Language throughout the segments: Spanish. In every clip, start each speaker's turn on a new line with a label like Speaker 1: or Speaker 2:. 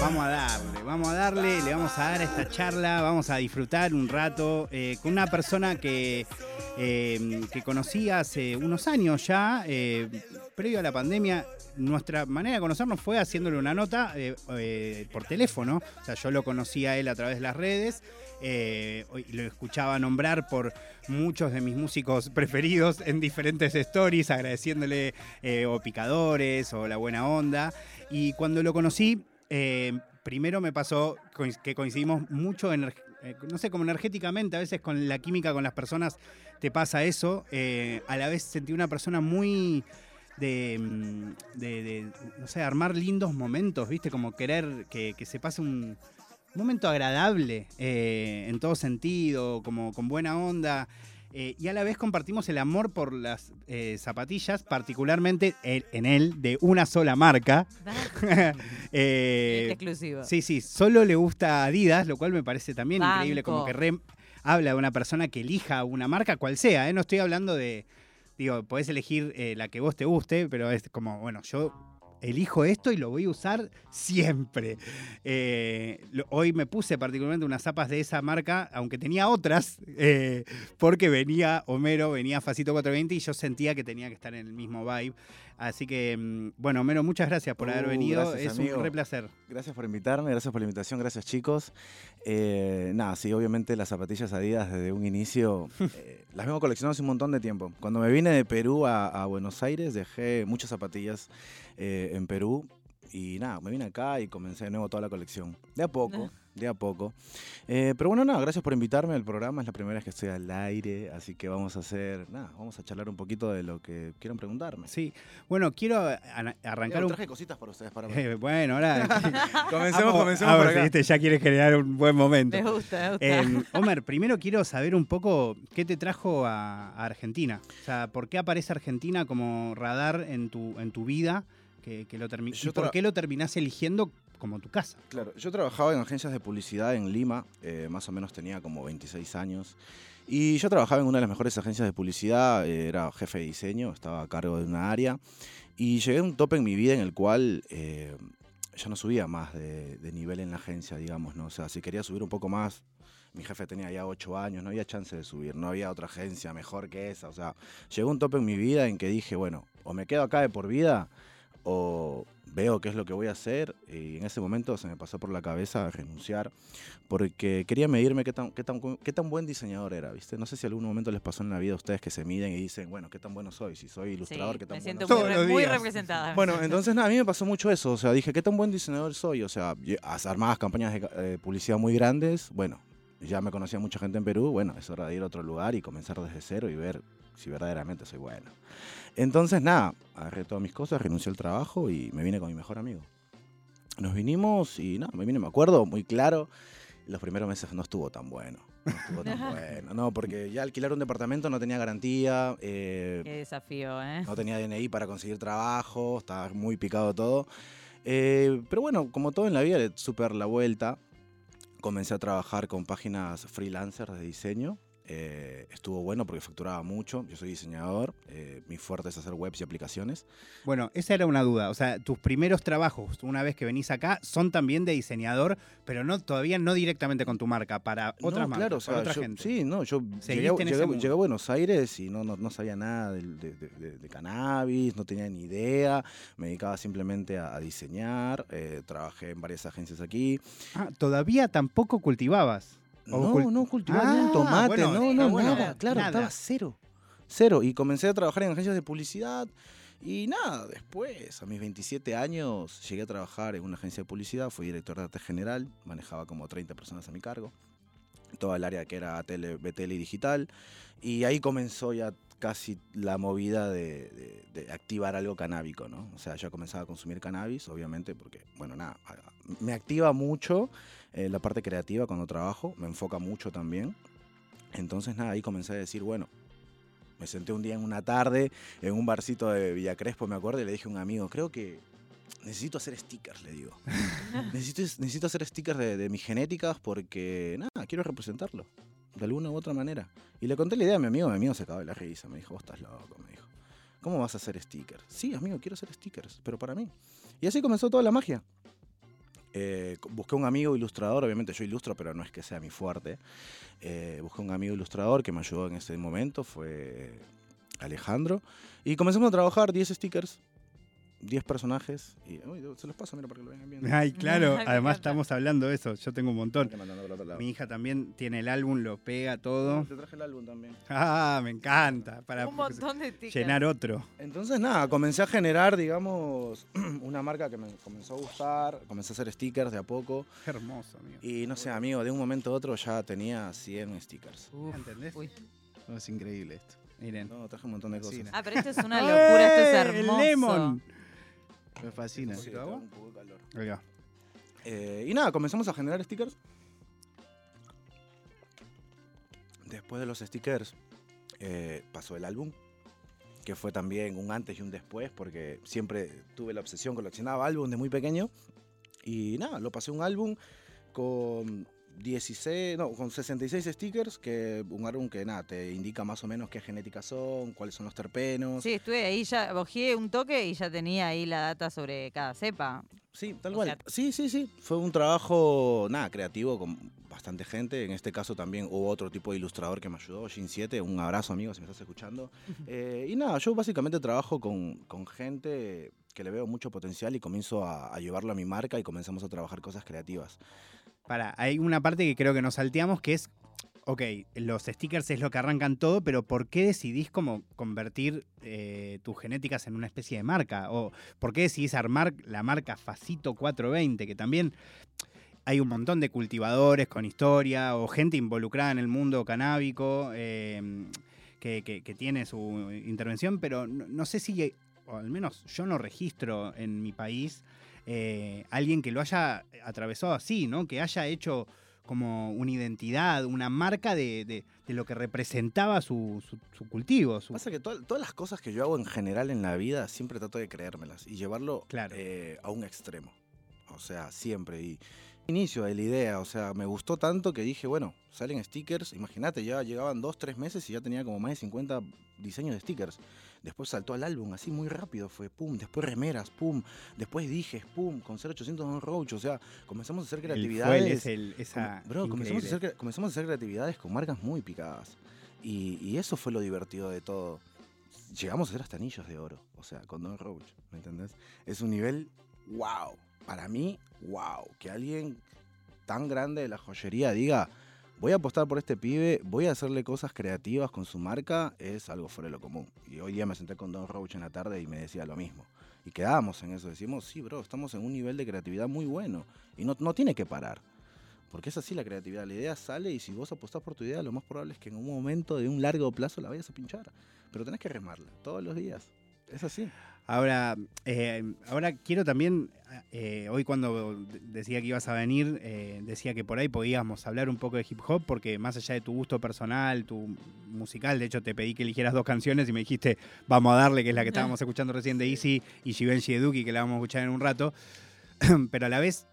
Speaker 1: Vamos a darle, vamos a darle, le vamos a dar esta charla, vamos a disfrutar un rato eh, con una persona que, eh, que conocí hace unos años ya, eh, previo a la pandemia. Nuestra manera de conocernos fue haciéndole una nota eh, eh, por teléfono. O sea, yo lo conocí a él a través de las redes. eh, lo escuchaba nombrar por muchos de mis músicos preferidos en diferentes stories, agradeciéndole o picadores o la buena onda. Y cuando lo conocí, primero me pasó que coincidimos mucho, eh, no sé, como energéticamente, a veces con la química con las personas te pasa eso. a la vez sentí una persona muy de, mm, de- de, no sé, armar lindos momentos, ¿viste? Como querer que, que se pase un momento agradable eh, en todo sentido, como con buena onda. eh, y a la vez compartimos el amor por las eh, zapatillas, particularmente el- en él, de una sola marca. Eh,
Speaker 2: exclusivo.
Speaker 1: Sí, sí, solo le gusta Adidas, lo cual me parece también
Speaker 2: Banco.
Speaker 1: increíble, como que re- habla de una persona que elija una marca, cual sea, ¿eh? no estoy hablando de, digo, podés elegir eh, la que vos te guste, pero es como, bueno, yo elijo esto y lo voy a usar siempre. Eh, lo- hoy me puse particularmente unas zapas de esa marca, aunque tenía otras, eh, porque venía Homero, venía Facito 420 y yo sentía que tenía que estar en el mismo vibe. Así que, mm, bueno, Homero, muchas gracias por haber
Speaker 3: Uh,
Speaker 1: venido.
Speaker 3: gracias,
Speaker 1: es
Speaker 3: amigo.
Speaker 1: un re placer.
Speaker 3: Gracias por invitarme, gracias por la invitación, gracias chicos. Eh, nada, sí, obviamente las zapatillas Adidas desde un inicio las vengo coleccionando hace un montón de tiempo. Cuando me vine de Perú a, a Buenos Aires dejé muchas zapatillas eh, en Perú y nada, me vine acá y comencé de nuevo toda la colección. De a poco, de a poco. Eh, pero bueno, nada, gracias por invitarme al programa, es la primera vez que estoy al aire, así que vamos a hacer, nada, vamos a charlar un poquito de lo que quieran preguntarme.
Speaker 1: Sí, bueno, quiero arrancar un...
Speaker 3: traje cositas para ustedes, para
Speaker 1: Eh, bueno, ahora...
Speaker 3: Comencemos, comencemos
Speaker 1: a
Speaker 3: por
Speaker 1: ver,
Speaker 3: acá.
Speaker 1: viste, ya quieres generar un buen momento.
Speaker 2: Me gusta, me gusta.
Speaker 1: Eh, Homer, primero quiero saber un poco qué te trajo a, a Argentina. O sea, ¿por qué aparece Argentina como radar en tu, en tu vida? Que, que lo termi-
Speaker 3: Yo
Speaker 1: ¿Y por qué lo terminás eligiendo como tu casa?
Speaker 3: Claro, yo trabajaba en agencias de publicidad en Lima, eh, más o menos tenía como 26 años. Y yo trabajaba en una de las mejores agencias de publicidad, eh, era jefe de diseño, estaba a cargo de una área. Y llegué a un tope en mi vida en el cual eh, ya no subía más de, de nivel en la agencia, digamos, ¿no? O sea, si quería subir un poco más, mi jefe tenía ya 8 años, no había chance de subir, no había otra agencia mejor que esa. O sea, llegó un tope en mi vida en que dije, bueno, o me quedo acá de por vida o veo qué es lo que voy a hacer y en ese momento se me pasó por la cabeza renunciar porque quería medirme qué tan, qué tan, qué tan buen diseñador era, ¿viste? No sé si algún momento les pasó en la vida a ustedes que se miden y dicen, bueno, qué tan bueno soy, si soy ilustrador,
Speaker 2: Sí,
Speaker 3: qué tan
Speaker 2: me
Speaker 3: bueno
Speaker 2: siento
Speaker 3: soy.
Speaker 2: muy, re- muy representada.
Speaker 3: Bueno, entonces nada, a mí me pasó mucho eso, o sea, dije, qué tan buen diseñador soy, o sea, armadas campañas de eh, publicidad muy grandes, bueno, ya me conocía mucha gente en Perú, bueno, es hora de ir a otro lugar y comenzar desde cero y ver si verdaderamente soy bueno. Entonces nada, agarré todas mis cosas, renuncié al trabajo y me vine con mi mejor amigo. Nos vinimos y nada, me vine, me acuerdo muy claro, los primeros meses no estuvo tan bueno. No estuvo tan bueno, no, porque ya alquilar un departamento no tenía garantía. eh,
Speaker 2: Qué desafío, ¿eh?
Speaker 3: no tenía DNI para conseguir trabajo, estaba muy picado todo. Eh, pero bueno, como todo en la vida, le super la vuelta. Comencé a trabajar con páginas freelancers de diseño. Eh, estuvo bueno porque facturaba mucho. Yo soy diseñador. eh, mi fuerte es hacer webs y aplicaciones.
Speaker 1: Bueno, esa era una duda. O sea, tus primeros trabajos, una vez que venís acá, son también de diseñador, pero no todavía no directamente con tu marca, para otras
Speaker 3: no,
Speaker 1: marcas,
Speaker 3: claro, o
Speaker 1: para
Speaker 3: sea,
Speaker 1: otra
Speaker 3: yo-
Speaker 1: gente.
Speaker 3: Sí, no, yo llegué, a Buenos Aires y no, no, no sabía nada de, de- de- de cannabis, no tenía ni idea, me dedicaba simplemente a, a diseñar, eh, trabajé en varias agencias aquí.
Speaker 1: Ah, todavía tampoco cultivabas.
Speaker 3: No, no cultivaba
Speaker 1: Ah,
Speaker 3: ni tomate,
Speaker 1: bueno,
Speaker 3: no, no,
Speaker 1: bueno.
Speaker 3: nada, claro,
Speaker 1: Nada.
Speaker 3: estaba cero, cero. Y comencé a trabajar en agencias de publicidad y nada, después, a mis 27 años, llegué a trabajar en una agencia de publicidad, fui director de arte general, manejaba como 30 personas a mi cargo, toda el área que era tele, BTL y digital, y ahí comenzó ya casi la movida de, de- de activar algo canábico, ¿no? O sea, yo comenzaba a consumir cannabis, obviamente, porque, bueno, nada, me activa mucho eh, la parte creativa cuando trabajo, me enfoca mucho también. Entonces, nada, ahí comencé a decir, bueno, me senté un día en una tarde en un barcito de Villa Crespo, me acuerdo, y le dije a un amigo, creo que necesito hacer stickers, le digo. necesito, necesito hacer stickers de, de mis genéticas porque, nada, quiero representarlo, de alguna u otra manera. Y le conté la idea a mi amigo, mi amigo se acabó de la risa, me dijo, vos estás loco, me dijo. ¿Cómo vas a hacer stickers? Sí, amigo, quiero hacer stickers, pero para mí. Y así comenzó toda la magia. Eh, busqué un amigo ilustrador, obviamente yo ilustro, pero no es que sea mi fuerte. Eh, busqué un amigo ilustrador que me ayudó en ese momento, fue Alejandro. Y comenzamos a trabajar 10 stickers 10 personajes y uy, se los paso, mira, para que lo vean bien.
Speaker 1: Ay, claro, además estamos hablando de eso, yo tengo un montón. Mi hija también tiene el álbum, lo pega todo.
Speaker 3: Te traje el álbum también.
Speaker 1: Ah, me encanta, para
Speaker 2: un montón de
Speaker 1: llenar otro.
Speaker 3: Entonces, nada, comencé a generar, digamos, una marca que me comenzó a gustar, comencé a hacer stickers de a poco.
Speaker 1: hermoso, amigo.
Speaker 3: Y no sé, amigo, de un momento a otro ya tenía 100 stickers.
Speaker 1: ¿Entendés? Uy.
Speaker 3: es increíble esto.
Speaker 1: Miren.
Speaker 3: No, traje un montón de cosas.
Speaker 2: Ah, pero esto es una locura, esto es hermoso.
Speaker 1: El lemon.
Speaker 3: Me fascina. Un poco de calor. Eh, y nada, comenzamos a generar stickers. Después de los stickers eh, pasó el álbum, que fue también un antes y un después, porque siempre tuve la obsesión, coleccionaba álbum de muy pequeño. Y nada, lo pasé un álbum con 16, no, con 66 stickers, que un álbum que nada, te indica más o menos qué genéticas son, cuáles son los terpenos.
Speaker 2: Sí, estuve ahí, ya bojé un toque y ya tenía ahí la data sobre cada cepa.
Speaker 3: Sí, tal cual. sí, sí, sí. Fue un trabajo, nada, creativo con bastante gente. En este caso también hubo otro tipo de ilustrador que me ayudó, Jin 7. Un abrazo, amigo, si me estás escuchando. Eh, y nada, yo básicamente trabajo con, con gente que le veo mucho potencial y comienzo a, a llevarlo a mi marca y comenzamos a trabajar cosas creativas.
Speaker 1: Para, hay una parte que creo que nos salteamos que es, ok, los stickers es lo que arrancan todo, pero ¿por qué decidís como convertir eh, tus genéticas en una especie de marca? ¿O por qué decidís armar la marca Facito 420? Que también hay un montón de cultivadores con historia o gente involucrada en el mundo canábico em, que, tiene su intervención, pero no sé si, o al menos yo no registro en mi país eh, alguien que lo haya atravesado así, ¿no? Que haya hecho como una identidad, una marca de, lo que representaba su, cultivo.
Speaker 3: Pasa que todas las cosas que yo hago en general en la vida siempre trato de creérmelas y llevarlo eh, a un extremo. O sea, siempre. Y inicio de la idea, o sea, me gustó tanto que dije, bueno, salen stickers, imagínate, ya llegaban dos, tres meses y ya tenía como más de 50 diseños de stickers. Después saltó al álbum, así muy rápido fue, pum, después remeras, pum, después dije, pum, con 0800 Don Roach, o sea, comenzamos a hacer creatividades.
Speaker 1: El esa
Speaker 3: bro, comenzamos a, hacer, comenzamos a hacer creatividades con marcas muy picadas. Y, eso fue lo divertido de todo. Llegamos a hacer hasta anillos de oro, o sea, con Don Roach, ¿me entendés? Es un nivel, wow, para mí, wow, que alguien tan grande de la joyería diga, voy a apostar por este pibe, voy a hacerle cosas creativas con su marca, es algo fuera de lo común. Y hoy día me senté con Don Roach en la tarde y me decía lo mismo. Y quedamos en eso, decimos, sí, bro, estamos en un nivel de creatividad muy bueno y no, no tiene que parar. Porque es así la creatividad, la idea sale y si vos apostás por tu idea, lo más probable es que en un momento de un largo plazo la vayas a pinchar. Pero tenés que remarla todos los días. Es así.
Speaker 1: Ahora, eh, ahora quiero también, eh, hoy cuando decía que ibas a venir, eh, decía que por ahí podíamos hablar un poco de hip hop, porque más allá de tu gusto personal, tu musical, de hecho te pedí que eligieras dos canciones y me dijiste, vamos a darle, que es la que estábamos escuchando recién de Easy y Givenchy Eduki, que la vamos a escuchar en un rato, pero a la vez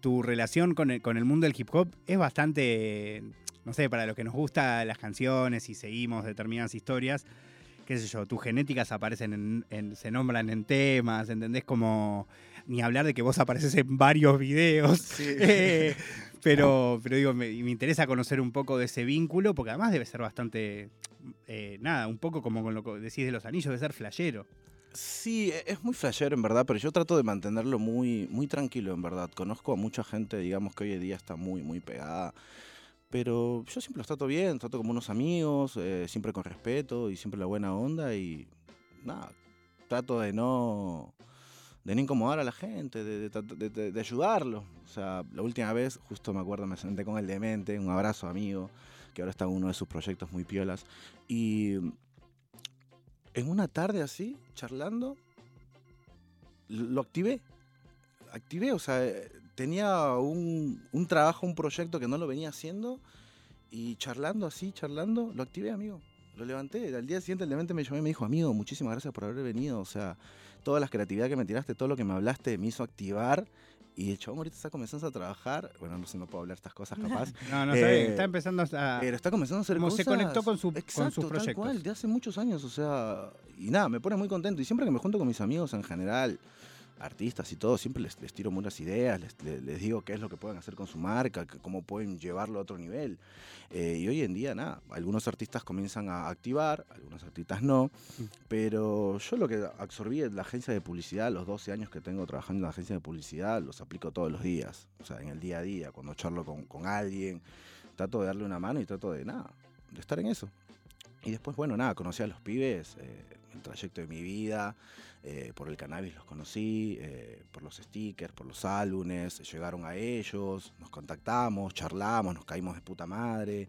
Speaker 1: tu relación con el, con el mundo del hip hop es bastante, no sé, para los que nos gustan las canciones y seguimos determinadas historias, qué sé yo, tus genéticas aparecen en, se nombran en temas, ¿entendés? Como ni hablar de que vos apareces en varios videos. Eh, pero, pero digo, me, interesa conocer un poco de ese vínculo, porque además debe ser bastante, eh, nada, un poco como con lo que decís de los anillos, debe ser flashero.
Speaker 3: Sí, e, es muy flashero en verdad, pero yo trato de mantenerlo muy, muy tranquilo en verdad. Conozco a mucha gente, digamos, que hoy en día está muy, muy pegada pero yo siempre los trato bien, trato como unos amigos, eh, siempre con respeto y siempre la buena onda y nada, trato de no, de no incomodar a la gente, de, de, de, ayudarlos. O sea, la última vez, justo me acuerdo, me senté con el demente, un abrazo amigo, que ahora está en uno de sus proyectos muy piolas. Y en una tarde así, charlando, lo activé. Activé, o sea, tenía un, trabajo, un proyecto que no lo venía haciendo y charlando así, charlando, lo activé, amigo. Lo levanté. Al día siguiente el demente me llamó y me dijo, amigo, muchísimas gracias por haber venido. O sea, toda la creatividad que me tiraste, todo lo que me hablaste me hizo activar Y el chabón ahorita está comenzando a trabajar. Bueno, no sé, no puedo hablar estas cosas capaz.
Speaker 1: No, no, está
Speaker 3: Eh,
Speaker 1: bien, está empezando a...
Speaker 3: Pero está comenzando a hacer
Speaker 1: Como se conectó con su- con
Speaker 3: Exacto,
Speaker 1: sus
Speaker 3: tal
Speaker 1: proyectos.
Speaker 3: cual, de hace muchos años, o sea, y nada, me pone muy contento. Y siempre que me junto con mis amigos en general, artistas y todo, siempre les, les tiro muchas ideas, les, les- les digo qué es lo que pueden hacer con su marca, que- cómo pueden llevarlo a otro nivel. Eh, y hoy en día, nada, algunos artistas comienzan a activar, algunos artistas no, pero yo lo que absorbí en la agencia de publicidad, los 12 años que tengo trabajando en la agencia de publicidad, los aplico todos los días, o sea, en el día a día, cuando charlo con, con alguien, trato de darle una mano y trato de, nada, de estar en eso. Y después, bueno, nada, conocí a los pibes, eh, el trayecto de mi vida, eh, por el cannabis los conocí, eh, por los stickers, por los álbumes, llegaron a ellos, nos contactamos, charlamos, nos caímos de puta madre,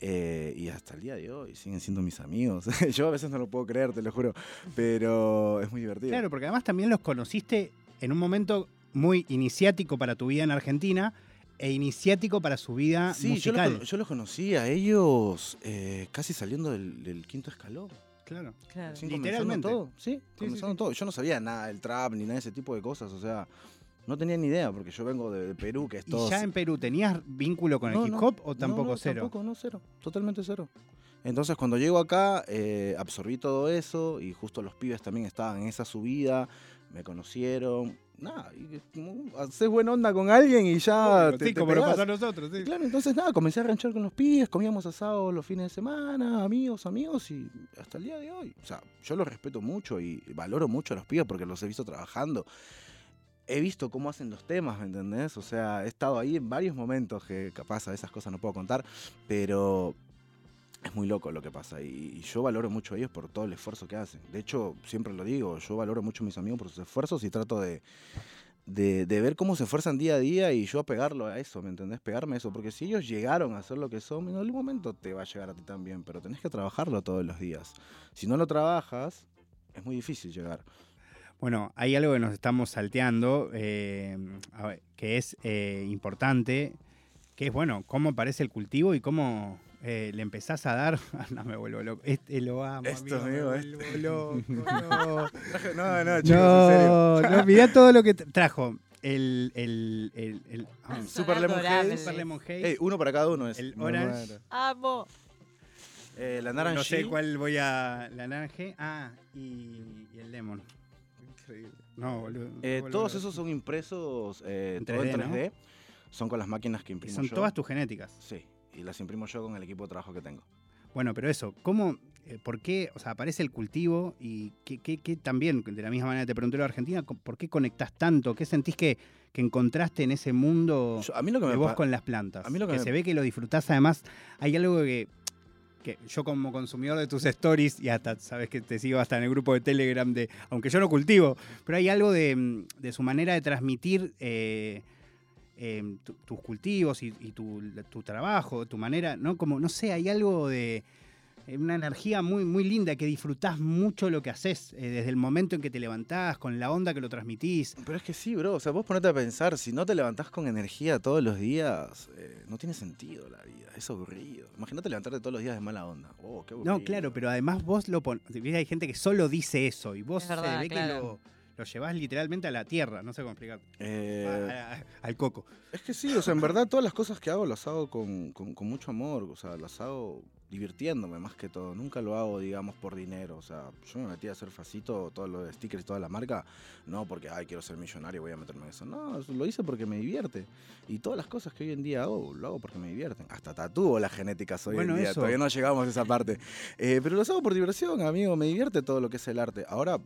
Speaker 3: eh, y hasta el día de hoy siguen siendo mis amigos. Yo a veces no lo puedo creer, te lo juro, pero es muy divertido.
Speaker 1: Claro, porque además también los conociste en un momento muy iniciático para tu vida en Argentina e iniciático para su vida
Speaker 3: Sí,
Speaker 1: musical.
Speaker 3: cono- yo los conocí a ellos eh, casi saliendo del, del quinto escalón.
Speaker 1: Claro.
Speaker 2: Claro.
Speaker 1: Literalmente.
Speaker 3: todo. Sí,
Speaker 1: sí,
Speaker 3: comenzando
Speaker 1: sí.
Speaker 3: todo. Yo no sabía nada del trap ni nada de ese tipo de cosas. O sea, no tenía ni idea porque yo vengo de, de Perú, que es
Speaker 1: ¿Y
Speaker 3: todo.
Speaker 1: ya en Perú tenías vínculo con
Speaker 3: No,
Speaker 1: el hip
Speaker 3: no,
Speaker 1: hop o
Speaker 3: no,
Speaker 1: tampoco
Speaker 3: no,
Speaker 1: cero?
Speaker 3: Tampoco, no, cero. Totalmente cero. Entonces, cuando llego acá, eh, absorbí todo eso y justo los pibes también estaban en esa subida, me conocieron. Nada, haces buena onda con alguien y ya. Te-
Speaker 1: sí,
Speaker 3: te
Speaker 1: como pasó a nosotros. sí.
Speaker 3: Claro, entonces nada, comencé a ranchar con los pibes, comíamos asado los fines de semana, amigos, amigos, y hasta el día de hoy. O sea, yo los respeto mucho y valoro mucho a los pibes porque los he visto trabajando. He visto cómo hacen los temas, ¿me entendés? O sea, he estado ahí en varios momentos que capaz a esas cosas no puedo contar, pero es muy loco lo que pasa y, yo valoro mucho a ellos por todo el esfuerzo que hacen. De hecho, siempre lo digo, yo valoro mucho a mis amigos por sus esfuerzos y trato de, de, ver cómo se esfuerzan día a día y yo apegarlo a eso, ¿me entendés? Pegarme a eso, porque si ellos llegaron a ser lo que son, en algún momento te va a llegar a ti también, pero tenés que trabajarlo todos los días. Si no lo trabajas, es muy difícil llegar.
Speaker 1: Bueno, hay algo que nos estamos salteando, eh, que es eh, importante, que es, bueno, cómo aparece el cultivo y cómo eh, le empezás a dar... no, me vuelvo loco. Este lo amo,
Speaker 3: Esto,
Speaker 1: amigo,
Speaker 3: amigo,
Speaker 1: me vuelvo loco, no.
Speaker 3: No, no,
Speaker 1: No, no, mirá todo lo que tra- trajo. El, el, el, el, ah,
Speaker 3: Super Lemon. Haze.
Speaker 1: Super Lemon Haze.
Speaker 3: Ey, uno para cada uno es.
Speaker 1: El orange.
Speaker 2: Amo.
Speaker 3: Eh, la naranja.
Speaker 1: no sé cuál voy a... La naranja. Ah, y, y el lemon. Increíble. No, boludo.
Speaker 3: Eh, todos esos son impresos eh,
Speaker 1: En
Speaker 3: todo en
Speaker 1: 3D, ¿no?
Speaker 3: 3D. Son con las máquinas que
Speaker 1: Y
Speaker 3: imprimo
Speaker 1: son
Speaker 3: yo.
Speaker 1: todas tus genéticas.
Speaker 3: Sí, y las imprimo yo con el equipo de trabajo que tengo.
Speaker 1: Bueno, pero eso, ¿cómo, eh, por qué, o sea, aparece el cultivo y qué, qué- qué también, de la misma manera te pregunté lo de Argentina, ¿por qué conectás tanto? ¿Qué sentís que, que encontraste en ese mundo
Speaker 3: Yo- a mí lo que
Speaker 1: de
Speaker 3: me
Speaker 1: vos con las plantas?
Speaker 3: a mí lo que me-
Speaker 1: se ve que lo disfrutás, además, hay algo que, que yo como consumidor de tus stories, y hasta sabes que te sigo hasta en el grupo de Telegram, de aunque yo no cultivo, pero hay algo de, mm, de su manera de transmitir... eh, eh, tu- tus cultivos y, y tu, tu trabajo, tu manera, ¿no? Como, no sé, hay algo de eh, una energía muy, muy linda que disfrutás mucho lo que haces, eh, desde el momento en que te levantás, con la onda que lo transmitís.
Speaker 3: Pero es que sí, bro. O sea, vos ponete a pensar, si no te levantás con energía todos los días, eh, no tiene sentido la vida. Es aburrido. Imagínate levantarte todos los días de mala onda. Oh, qué aburrido.
Speaker 1: No, claro, pero además vos lo pones. Hay gente que solo dice eso y vos
Speaker 2: Es verdad,
Speaker 1: se ve que lo, lo llevás literalmente a la tierra, no sé cómo explicar.
Speaker 3: Eh,
Speaker 1: al coco.
Speaker 3: Es que sí, o sea, en verdad todas las cosas que hago las hago con, con- con mucho amor, o sea, las hago divirtiéndome más que todo. Nunca lo hago, digamos, por dinero. O sea, yo me metí a hacer facito, todo lo de stickers y toda la marca, no porque, ay, quiero ser millonario, voy a meterme en eso. No, lo hice porque me divierte. Y todas las cosas que hoy en día hago, lo hago porque me divierten. Hasta tatúo las genéticas hoy
Speaker 1: Bueno,
Speaker 3: en día.
Speaker 1: eso.
Speaker 3: Todavía no llegamos a esa parte. Eh, pero los hago por diversión, amigo. Me divierte todo lo que es el arte. Ahora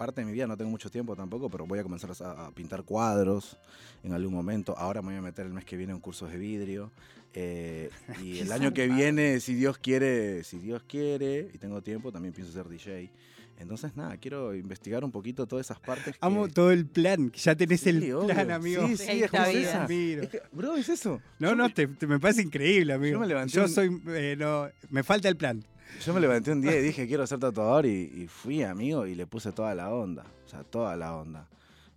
Speaker 3: parte de mi vida, no tengo mucho tiempo tampoco, pero voy a comenzar a, a pintar cuadros en algún momento. Ahora me voy a meter el mes que viene en cursos de vidrio. eh, y el año que viene, si Dios quiere, si Dios quiere, y tengo tiempo, también pienso ser DJ. Entonces, nada, quiero investigar un poquito todas esas partes. que-
Speaker 1: Amo todo el plan, que ya tenés
Speaker 3: Sí,
Speaker 1: el
Speaker 3: obvio.
Speaker 1: plan, amigo.
Speaker 3: Sí,
Speaker 2: Sí,
Speaker 3: es
Speaker 2: está
Speaker 3: justo
Speaker 2: bien.
Speaker 3: esa. Es que, bro, es eso.
Speaker 1: No,
Speaker 3: Yo
Speaker 1: no,
Speaker 3: me-
Speaker 1: te, te- me parece increíble, amigo.
Speaker 3: me levanté
Speaker 1: Yo
Speaker 3: un-
Speaker 1: soy, eh, no, me falta el plan.
Speaker 3: Yo me levanté un día y dije, quiero ser tatuador y, y fui, amigo, y le puse toda la onda. O sea, toda la onda.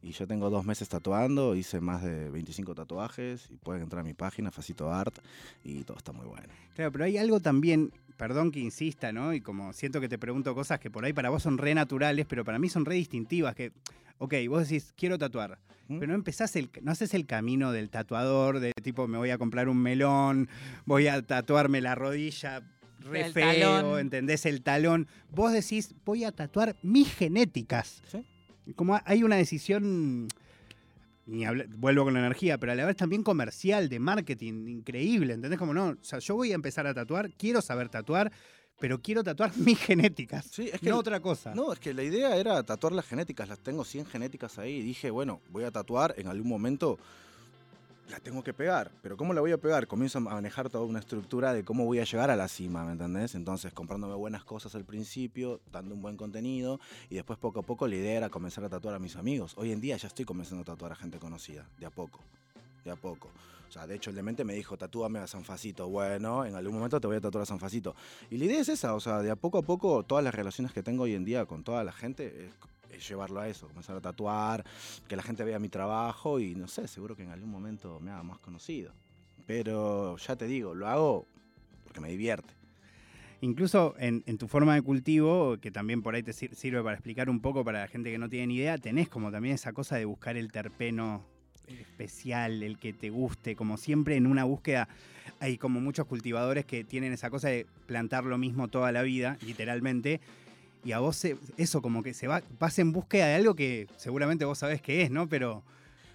Speaker 3: Y yo tengo dos meses tatuando, hice más de 25 tatuajes y pueden entrar a mi página, Facito Art, y todo está muy bueno.
Speaker 1: Claro, pero hay algo también, perdón que insista, ¿no? Y como siento que te pregunto cosas que por ahí para vos son re naturales, pero para mí son re distintivas, que ok, vos decís, quiero tatuar.
Speaker 3: ¿Mm?
Speaker 1: Pero no empezás el, no haces el camino del tatuador, de tipo, me voy a comprar un melón, voy a tatuarme la rodilla re
Speaker 2: El
Speaker 1: feo,
Speaker 2: talón.
Speaker 1: ¿entendés? El talón. Vos decís, voy a tatuar mis genéticas.
Speaker 3: Sí.
Speaker 1: Como hay una decisión, ni vuelvo con la energía, pero a la vez también comercial, de marketing, increíble, ¿entendés? Como no, o sea, yo voy a empezar a tatuar, quiero saber tatuar, pero quiero tatuar mis genéticas,
Speaker 3: Sí, es que
Speaker 1: no
Speaker 3: el-
Speaker 1: otra cosa.
Speaker 3: No, es que la idea era tatuar las genéticas. Las tengo 100 genéticas ahí. Y dije, bueno, voy a tatuar en algún momento. La tengo que pegar. Pero ¿cómo la voy a pegar? Comienzo a manejar toda una estructura de cómo voy a llegar a la cima, ¿me entendés? Entonces, comprándome buenas cosas al principio, dando un buen contenido. Y después, poco a poco, la idea era comenzar a tatuar a mis amigos. Hoy en día ya estoy comenzando a tatuar a gente conocida. De a poco. De a poco. O sea, de hecho, el demente me dijo, tatúame a San Facito. Bueno, en algún momento te voy a tatuar a San Facito. Y la idea es esa, o sea, de a poco a poco, todas las relaciones que tengo hoy en día con toda la gente es, llevarlo a eso, comenzar a tatuar, que la gente vea mi trabajo y no sé, seguro que en algún momento me haga más conocido. Pero ya te digo, lo hago porque me divierte.
Speaker 1: Incluso en, tu forma de cultivo, que también por ahí te sir- sirve para explicar un poco para la gente que no tiene ni idea, tenés como también esa cosa de buscar el terpeno especial, el que te guste, como siempre en una búsqueda. Hay como muchos cultivadores que tienen esa cosa de plantar lo mismo toda la vida, literalmente. Y a vos se- eso como que se va, vas en búsqueda de algo que seguramente vos sabés qué es, ¿no? Pero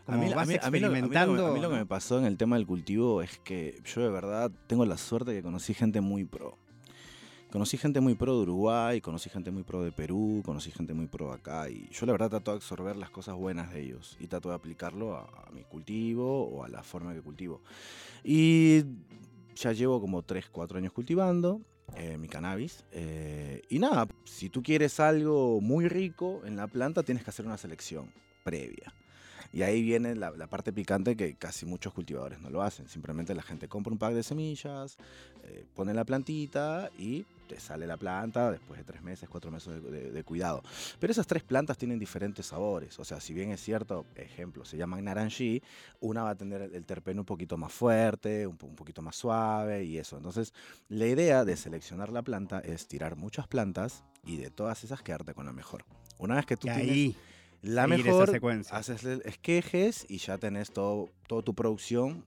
Speaker 1: como vas
Speaker 3: lo- lo- lo-
Speaker 1: experimentando.
Speaker 3: a mí lo que me pasó en el tema del cultivo es que yo de verdad tengo la suerte de que conocí gente muy pro. Conocí gente muy pro de Uruguay, conocí gente muy pro de Perú, conocí gente muy pro acá y yo la verdad trato de absorber las cosas buenas de ellos y trato de aplicarlo a, a mi cultivo o a la forma que cultivo. Y ya llevo como 3, 4 años cultivando eh, mi cannabis eh, y nada, si tú quieres algo muy rico en la planta tienes que hacer una selección previa. Y ahí viene la, la parte picante que casi muchos cultivadores no lo hacen. Simplemente la gente compra un pack de semillas, eh, pone la plantita y te sale la planta después de tres meses, cuatro meses de, de- de cuidado. Pero esas tres plantas tienen diferentes sabores. O sea, si bien es cierto, ejemplo, se llaman naranjí, una va a tener el, terpeno un poquito más fuerte, un, po- un poquito más suave y eso. Entonces, la idea de seleccionar la planta es tirar muchas plantas y de todas esas quedarte con la mejor. Una vez que tú
Speaker 1: y
Speaker 3: tienes
Speaker 1: ahí
Speaker 3: la mejor,
Speaker 1: secuencia.
Speaker 3: haces el esquejes y ya tenés todo, toda tu producción,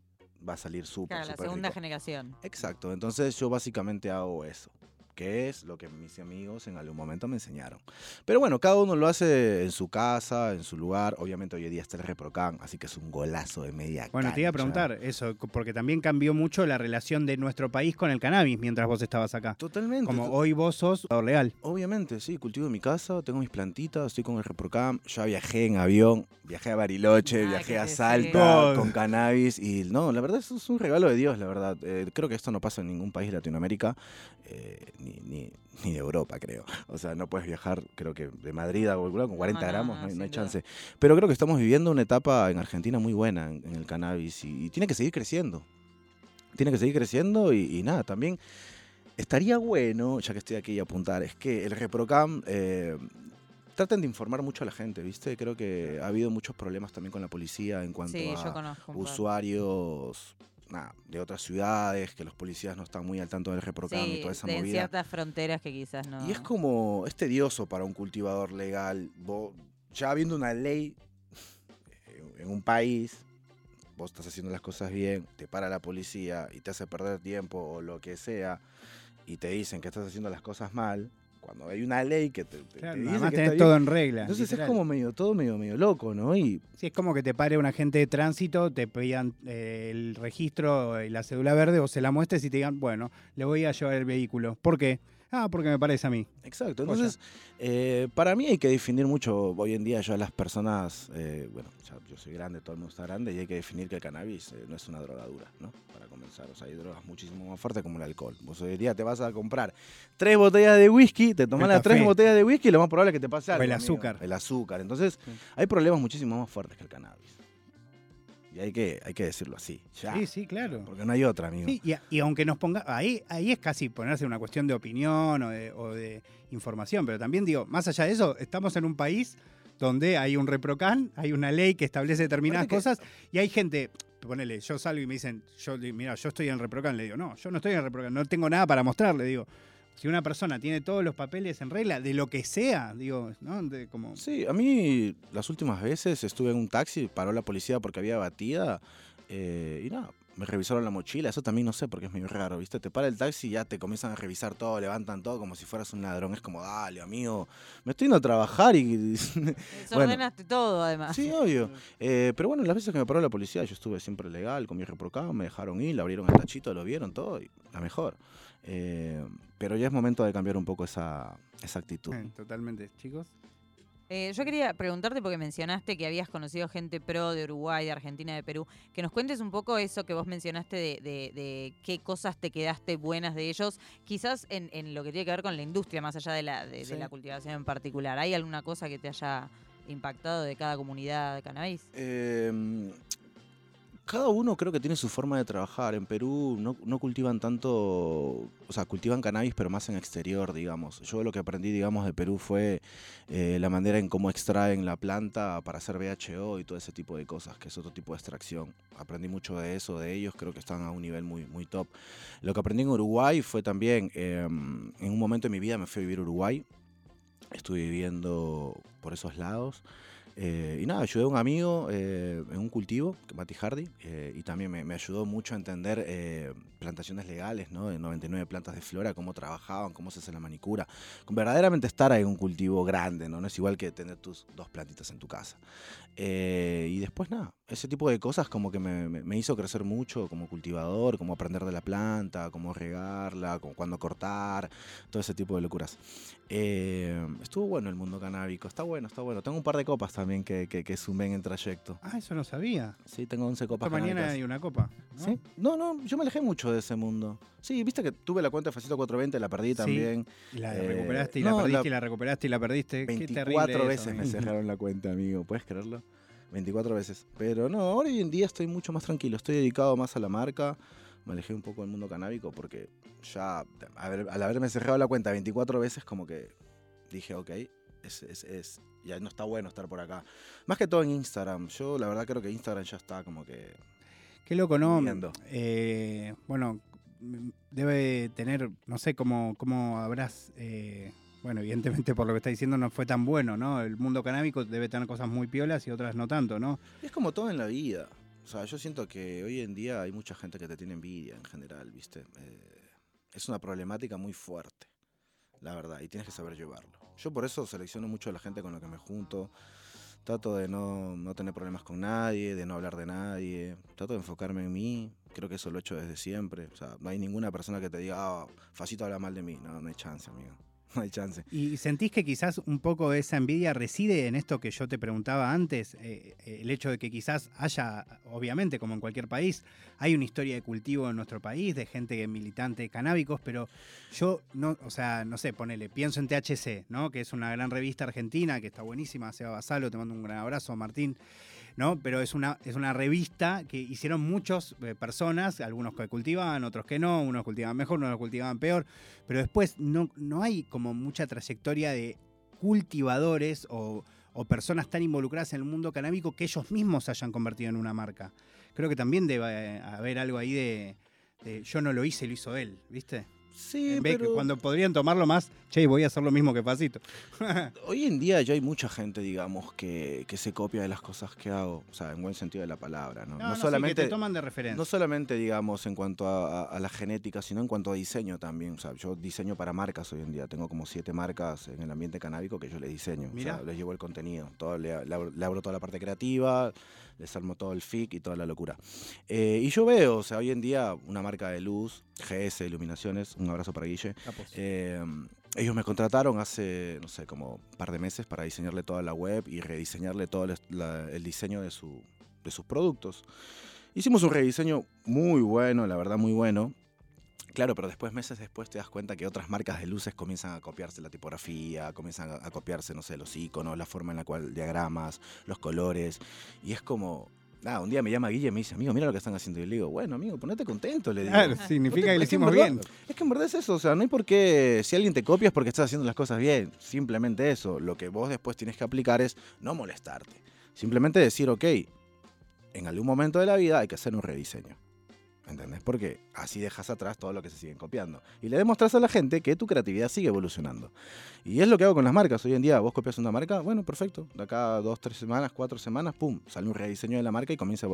Speaker 3: va a salir súper,
Speaker 2: Claro, la
Speaker 3: súper
Speaker 2: segunda
Speaker 3: rico.
Speaker 2: generación.
Speaker 3: Exacto, entonces yo básicamente hago eso, que es lo que mis amigos en algún momento me enseñaron. Pero bueno, cada uno lo hace en su casa, en su lugar. Obviamente hoy en día está el Reprocan, así que es un golazo de media
Speaker 1: Bueno, te iba a preguntar eso, porque también cambió mucho la relación de nuestro país con el cannabis mientras vos estabas acá.
Speaker 3: Totalmente.
Speaker 1: Como hoy vos sos legal.
Speaker 3: Obviamente, sí, cultivo en mi casa, tengo mis plantitas, estoy con el Reprocam, ya viajé en avión, viajé a Bariloche,
Speaker 2: Ah,
Speaker 3: viajé a. Salta con cannabis y no, la verdad eso es un regalo de Dios, la verdad. Eh, creo que esto no pasa en ningún país de Latinoamérica, eh, ni, ni, ni de Europa, creo. O sea, no puedes viajar, creo que de Madrid a lado con 40
Speaker 2: No, no,
Speaker 3: gramos,
Speaker 2: no,
Speaker 3: no, hay,
Speaker 2: duda.
Speaker 3: chance. Pero creo que estamos viviendo una etapa en Argentina muy buena en, en el cannabis y, y tiene que seguir creciendo. Tiene que seguir creciendo y, y nada, también estaría bueno, ya que estoy aquí a apuntar, es que el Reprocam eh, traten de informar mucho a la gente, ¿viste? Creo que ha habido muchos problemas también con la policía en cuanto
Speaker 2: Sí,
Speaker 3: a usuarios nada, de otras ciudades, que los policías no están muy al tanto del Reprocam y
Speaker 2: Sí,
Speaker 3: toda esa
Speaker 2: de
Speaker 3: movida.
Speaker 2: ciertas fronteras que quizás no.
Speaker 3: Y es como, es tedioso para un cultivador legal. Vos, ya habiendo una ley eh, en un país, vos estás haciendo las cosas bien, te para la policía y te hace perder tiempo o lo que sea, y te dicen que estás haciendo las cosas mal, cuando hay una ley que te, te-
Speaker 1: Claro,
Speaker 3: te dice
Speaker 1: además
Speaker 3: que
Speaker 1: tenés todo en regla.
Speaker 3: entonces
Speaker 1: literal.
Speaker 3: es como medio, todo medio, medio loco, ¿no? Y
Speaker 1: Sí, es como que te pare un agente de tránsito, te pidan eh, el registro y la cédula verde, o se la muestres y te digan, bueno, le voy a llevar el vehículo. ¿Por qué? Ah, porque me parece a mí.
Speaker 3: Exacto, entonces eh, para mí hay que definir mucho, hoy en día ya las personas, eh, bueno, ya yo soy grande, todo el mundo está grande y hay que definir que el cannabis eh, no es una drogadura, ¿no? Para comenzar, o sea, hay drogas muchísimo más fuertes como el alcohol. Vos hoy en día te vas a comprar tres botellas de whisky, te tomas las tres botellas de whisky y lo más probable es que te pase
Speaker 1: O
Speaker 3: algo.
Speaker 1: el
Speaker 3: amigo.
Speaker 1: azúcar.
Speaker 3: El azúcar, entonces
Speaker 1: Sí.
Speaker 3: hay problemas muchísimo más fuertes que el cannabis. Y hay que, hay que decirlo así, ya.
Speaker 1: Sí, sí, claro.
Speaker 3: Porque no hay otra, amigo.
Speaker 1: Sí, y, y aunque nos ponga, ahí, ahí es casi ponerse una cuestión de opinión o de, o de información, pero también digo, más allá de eso, estamos en un país donde hay un reprocan, hay una ley que establece determinadas
Speaker 3: que-
Speaker 1: cosas y hay gente, ponele, yo salgo y me dicen, yo, mira, yo estoy en el reprocan, le digo, no, yo no estoy en el reprocan, no tengo nada para mostrar, le digo. Si una persona tiene todos los papeles en regla, de lo que sea, digo, ¿no? De como...
Speaker 3: Sí, a mí las últimas veces estuve en un taxi, paró la policía porque había batida eh, y nada, me revisaron la mochila, eso también no sé porque es medio raro, ¿viste? Te para el taxi y ya te comienzan a revisar todo, levantan todo como si fueras un ladrón, es como, dale, amigo, me estoy yendo a trabajar y...
Speaker 2: Desordenaste todo, además.
Speaker 3: Sí, obvio. Eh, pero bueno, las veces que me paró la policía, yo estuve siempre legal, con mi reprocado, me dejaron ir, le abrieron el tachito, lo vieron todo, y la mejor. Eh, pero ya es momento de cambiar un poco esa, esa actitud.
Speaker 1: Eh, Totalmente, chicos.
Speaker 2: Eh, yo quería preguntarte, porque mencionaste que habías conocido gente pro de Uruguay, de Argentina, de Perú, que nos cuentes un poco eso que vos mencionaste de, de- de qué cosas te quedaste buenas de ellos, quizás en, en lo que tiene que ver con la industria, más allá de la, de, la cultivación en particular. ¿Hay alguna cosa que te haya impactado de cada comunidad de cannabis?
Speaker 3: Eh, cada uno creo que tiene su forma de trabajar. En Perú no, cultivan tanto, o sea, cultivan cannabis, pero más en exterior, digamos. Yo lo que aprendí, digamos, de Perú fue eh, la manera en cómo extraen la planta para hacer BHO y todo ese tipo de cosas, que es otro tipo de extracción. Aprendí mucho de eso, de ellos, creo que están a un nivel muy, muy top. Lo que aprendí en Uruguay fue también, eh, en un momento de mi vida me fui a vivir a Uruguay. Estuve viviendo por esos lados. Eh, y nada, ayudé a un amigo eh, en un cultivo, Mati Hardy, eh, y también me, ayudó mucho a entender plantaciones legales, ¿no? De 99 plantas de flora, cómo trabajaban, cómo se hace la manicura. Verdaderamente estar en un cultivo grande, ¿no? No es igual que tener tus dos plantitas en tu casa. Y después nada, ese tipo de cosas como que me, me- me hizo crecer mucho como cultivador, como aprender de la planta, cómo regarla, como cuándo cortar, todo ese tipo de locuras. Eh, estuvo bueno el mundo canábico, está bueno, está bueno. Tengo un par de copas también que, que, que sumé en el trayecto.
Speaker 1: Ah, eso no sabía.
Speaker 3: Sí, tengo 11
Speaker 1: Esta
Speaker 3: copas
Speaker 1: mañana
Speaker 3: canábicas.
Speaker 1: hay una copa. ¿no?
Speaker 3: ¿Sí? No, no, yo me alejé mucho de ese mundo. Sí, viste que tuve la cuenta de Facito 420, la perdí
Speaker 1: Sí.
Speaker 3: también.
Speaker 1: Y la
Speaker 3: Eh,
Speaker 1: recuperaste y
Speaker 3: no,
Speaker 1: la perdiste
Speaker 3: la-
Speaker 1: y la recuperaste y la perdiste. Qué terrible
Speaker 3: 24
Speaker 1: eso,
Speaker 3: veces me
Speaker 1: amigo.
Speaker 3: cerraron la cuenta, amigo. ¿Puedes creerlo? 24 veces. Pero no, ahora hoy en día estoy mucho más tranquilo. Estoy dedicado más a la marca. Me alejé un poco del mundo canábico porque ya, al haberme cerrado la cuenta 24 veces, como que dije, ok, es, es, es- ya no está bueno estar por acá. Más que todo en Instagram. Yo la verdad creo que Instagram ya está como que...
Speaker 1: Qué loco, ¿no? Eh, bueno, debe tener, no sé cómo, cómo habrás. eh, bueno, evidentemente por lo que está diciendo no fue tan bueno, ¿no? El mundo canábico debe tener cosas muy piolas y otras no tanto, ¿no?
Speaker 3: Es como todo en la vida. O sea, yo siento que hoy en día hay mucha gente que te tiene envidia en general, ¿viste? Eh, es una problemática muy fuerte, la verdad, y tienes que saber llevarlo. Yo por eso selecciono mucho a la gente con la que me junto. Trato de no, no tener problemas con nadie, de no hablar de nadie. Trato de enfocarme en mí. Creo que eso lo he hecho desde siempre. O sea, no hay ninguna persona que te diga, ah, Facito habla mal de mí. No, no hay chance, amigo. No hay chance.
Speaker 1: ¿Y sentís que quizás un poco esa envidia reside en esto que yo te preguntaba antes? Eh, eh, el hecho de que quizás haya, obviamente, como en cualquier país, hay una historia de cultivo en nuestro país, de gente militante de canábicos, pero yo no, o sea, no sé, ponele, pienso en THC, ¿no? Que es una gran revista argentina, que está buenísima, Seba Basalo, te mando un gran abrazo, Martín. ¿No? Pero es una, es una revista que hicieron muchas personas, algunos que cultivaban, otros que no, unos cultivaban mejor, unos cultivaban peor, pero después no, no hay como mucha trayectoria de cultivadores o, personas tan involucradas en el mundo canábico que ellos mismos se hayan convertido en una marca. Creo que también debe haber algo ahí de yo no lo hice, lo hizo él, ¿viste?
Speaker 3: Sí,
Speaker 1: En vez que
Speaker 3: pero...
Speaker 1: cuando podrían tomarlo más, che, voy a hacer lo mismo que Pasito.
Speaker 3: Hoy en día ya hay mucha gente, digamos, que, que se copia de las cosas que hago, o sea, en buen sentido de la palabra, ¿no?
Speaker 1: No,
Speaker 3: No,
Speaker 1: no, sí,
Speaker 3: solamente,
Speaker 1: que te toman de referencia.
Speaker 3: no solamente, digamos, en cuanto a, a- a la genética, sino en cuanto a diseño también. O sea, yo diseño para marcas hoy en día. Tengo como siete marcas en el ambiente canábico que yo les diseño.
Speaker 1: Mirá.
Speaker 3: O sea, les llevo el contenido. Todo, le, le abro toda la parte creativa, les armo todo el FIC y toda la locura. Eh, y yo veo, o sea, hoy en día una marca de luz, GS Iluminaciones, un abrazo para Guille.
Speaker 1: Capos.
Speaker 3: Eh, ellos me contrataron hace, no sé, como un par de meses para diseñarle toda la web y rediseñarle todo el, la- el diseño de, su, de sus productos. Hicimos un rediseño muy bueno, la verdad muy bueno. Claro, pero después, meses después, te das cuenta que otras marcas de luces comienzan a copiarse la tipografía, comienzan a, a copiarse, no sé, los iconos, la forma en la cual diagramas, los colores. Y es como, nada, un día me llama Guille y me dice, amigo, mira lo que están haciendo. Y le digo, bueno, amigo, ponete contento, le digo.
Speaker 1: Claro, significa que lo hicimos bien.
Speaker 3: Es que en verdad es eso, o sea, no hay por qué, si alguien te copia es porque estás haciendo las cosas bien, simplemente eso. Lo que vos después tienes que aplicar es no molestarte, simplemente decir, ok, en algún momento de la vida hay que hacer un rediseño. ¿Entendés? Porque así dejas atrás todo lo que se siguen copiando. Y le demostras a la gente que tu creatividad sigue evolucionando. Y es lo que hago con las marcas. Hoy en día vos copias una marca, bueno, perfecto. De acá dos, tres semanas, cuatro semanas, pum, sale un rediseño de la marca y comienza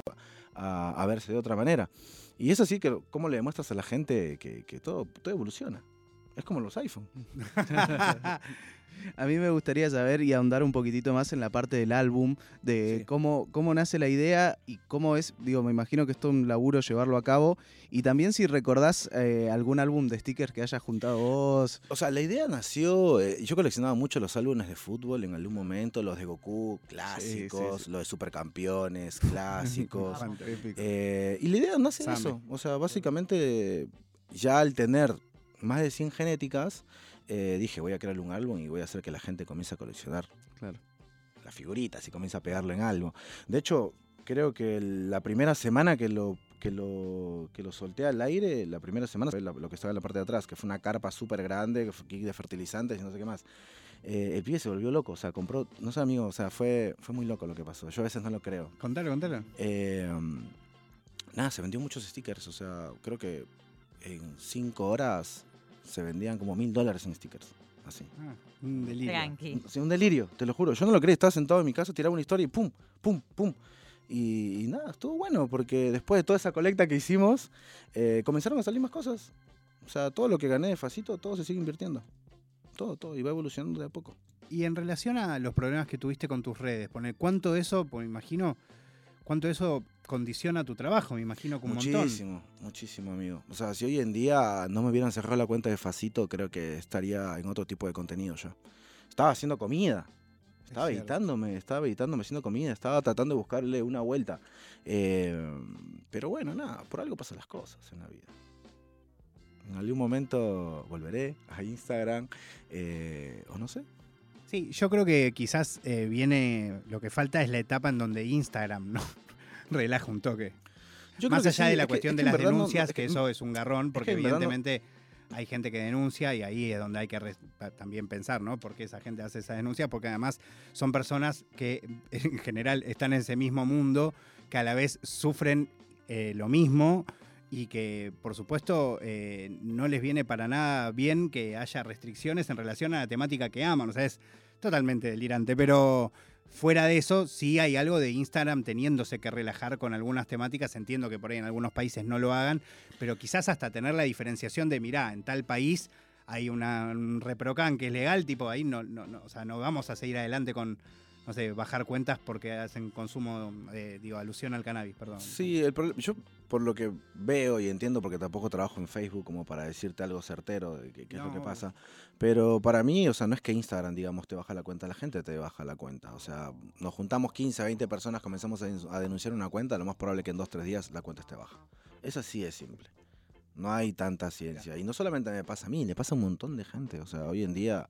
Speaker 3: a, verse de otra manera. Y es así que, ¿cómo le demuestras a la gente que, todo evoluciona? Es como los iPhone.
Speaker 4: A mí me gustaría saber y ahondar un poquitito más en la parte del álbum, de
Speaker 3: Sí.
Speaker 4: cómo, cómo nace la idea y cómo es, digo, me imagino que es todo un laburo llevarlo a cabo. Y también si recordás eh, algún álbum de stickers que hayas juntado vos.
Speaker 3: O sea, la idea nació. eh, yo coleccionaba mucho los álbumes de fútbol en algún momento, los de Goku, clásicos,
Speaker 4: sí.
Speaker 3: los de supercampeones, clásicos. Eh, y la idea nace
Speaker 1: Same.
Speaker 3: eso. O sea, básicamente, ya al tener más de 100 genéticas, eh, dije, voy a crear un álbum y voy a hacer que la gente comience a coleccionar
Speaker 4: Claro.
Speaker 3: las figuritas y comience a pegarlo en algo. De hecho, creo que la primera semana que lo, que lo, que lo solté al aire, la primera semana lo que estaba en la parte de atrás, que fue una carpa súper grande, que fue kit de fertilizantes y no sé qué más. Eh, el pibe se volvió loco, o sea, compró, no sé amigo, o sea, fue, fue muy loco lo que pasó. Yo a veces no lo creo.
Speaker 1: Contalo, contalo.
Speaker 3: Eh, nada, se vendió muchos stickers. O sea, creo que en cinco horas se vendían como mil dólares en stickers. Así.
Speaker 1: Ah, un delirio.
Speaker 2: Tranqui.
Speaker 3: Sí, un delirio, te lo juro. Yo no lo creí, estaba sentado en mi casa, tiraba una historia y pum, pum, pum. Y, y nada, estuvo bueno porque después de toda esa colecta que hicimos, eh, comenzaron a salir más cosas. O sea, todo lo que gané de Facito, todo se sigue invirtiendo. Todo, todo, y va evolucionando de a poco.
Speaker 1: Y en relación a los problemas que tuviste con tus redes, poner cuánto de eso, pues me imagino, cuánto eso condiciona tu trabajo, me imagino que un montón.
Speaker 3: Muchísimo, muchísimo, amigo. O sea, si hoy en día no me hubieran cerrado la cuenta de Facito, creo que estaría en otro tipo de contenido ya. Estaba haciendo comida. Estaba
Speaker 1: Es
Speaker 3: editándome, estaba editándome haciendo comida, estaba tratando de buscarle una vuelta. Eh, pero bueno, nada, por algo pasan las cosas en la vida. En algún momento volveré a Instagram, eh, o no sé.
Speaker 1: Sí, yo creo que quizás eh, viene, lo que falta es la etapa en donde Instagram no relaja un toque.
Speaker 3: Yo
Speaker 1: Más allá
Speaker 3: sí,
Speaker 1: de la cuestión
Speaker 3: es
Speaker 1: de las
Speaker 3: no-
Speaker 1: denuncias,
Speaker 3: es
Speaker 1: que, eso es un garrón, porque
Speaker 3: no-
Speaker 1: evidentemente hay gente que denuncia y ahí es donde hay que también pensar, ¿no? Por qué esa gente hace esa denuncia, porque además son personas que en general están en ese mismo mundo, que a la vez sufren eh, lo mismo y que por supuesto eh, no les viene para nada bien que haya restricciones en relación a la temática que aman, o sea, es totalmente delirante, pero fuera de eso sí hay algo de Instagram teniéndose que relajar con algunas temáticas, entiendo que por ahí en algunos países no lo hagan, pero quizás hasta tener la diferenciación de, mirá, en tal país hay una, un reprocan que es legal, tipo ahí no, no, no, o sea, no vamos a seguir adelante con, no sé, bajar cuentas porque hacen consumo, eh, digo, alusión al cannabis, perdón.
Speaker 3: Sí, el yo por lo que veo y entiendo, porque tampoco trabajo en Facebook como para decirte algo certero de qué, qué es lo que pasa, pero para mí, o sea, no es que Instagram, digamos, te baja la cuenta, la gente te baja la cuenta. O sea, nos juntamos 15, 20 personas, comenzamos a, den- a denunciar una cuenta, lo más probable es que en 2, 3 días la cuenta esté baja. Es así de simple. No hay tanta ciencia. Y no solamente me pasa a mí, le pasa a un montón de gente. O sea, hoy en día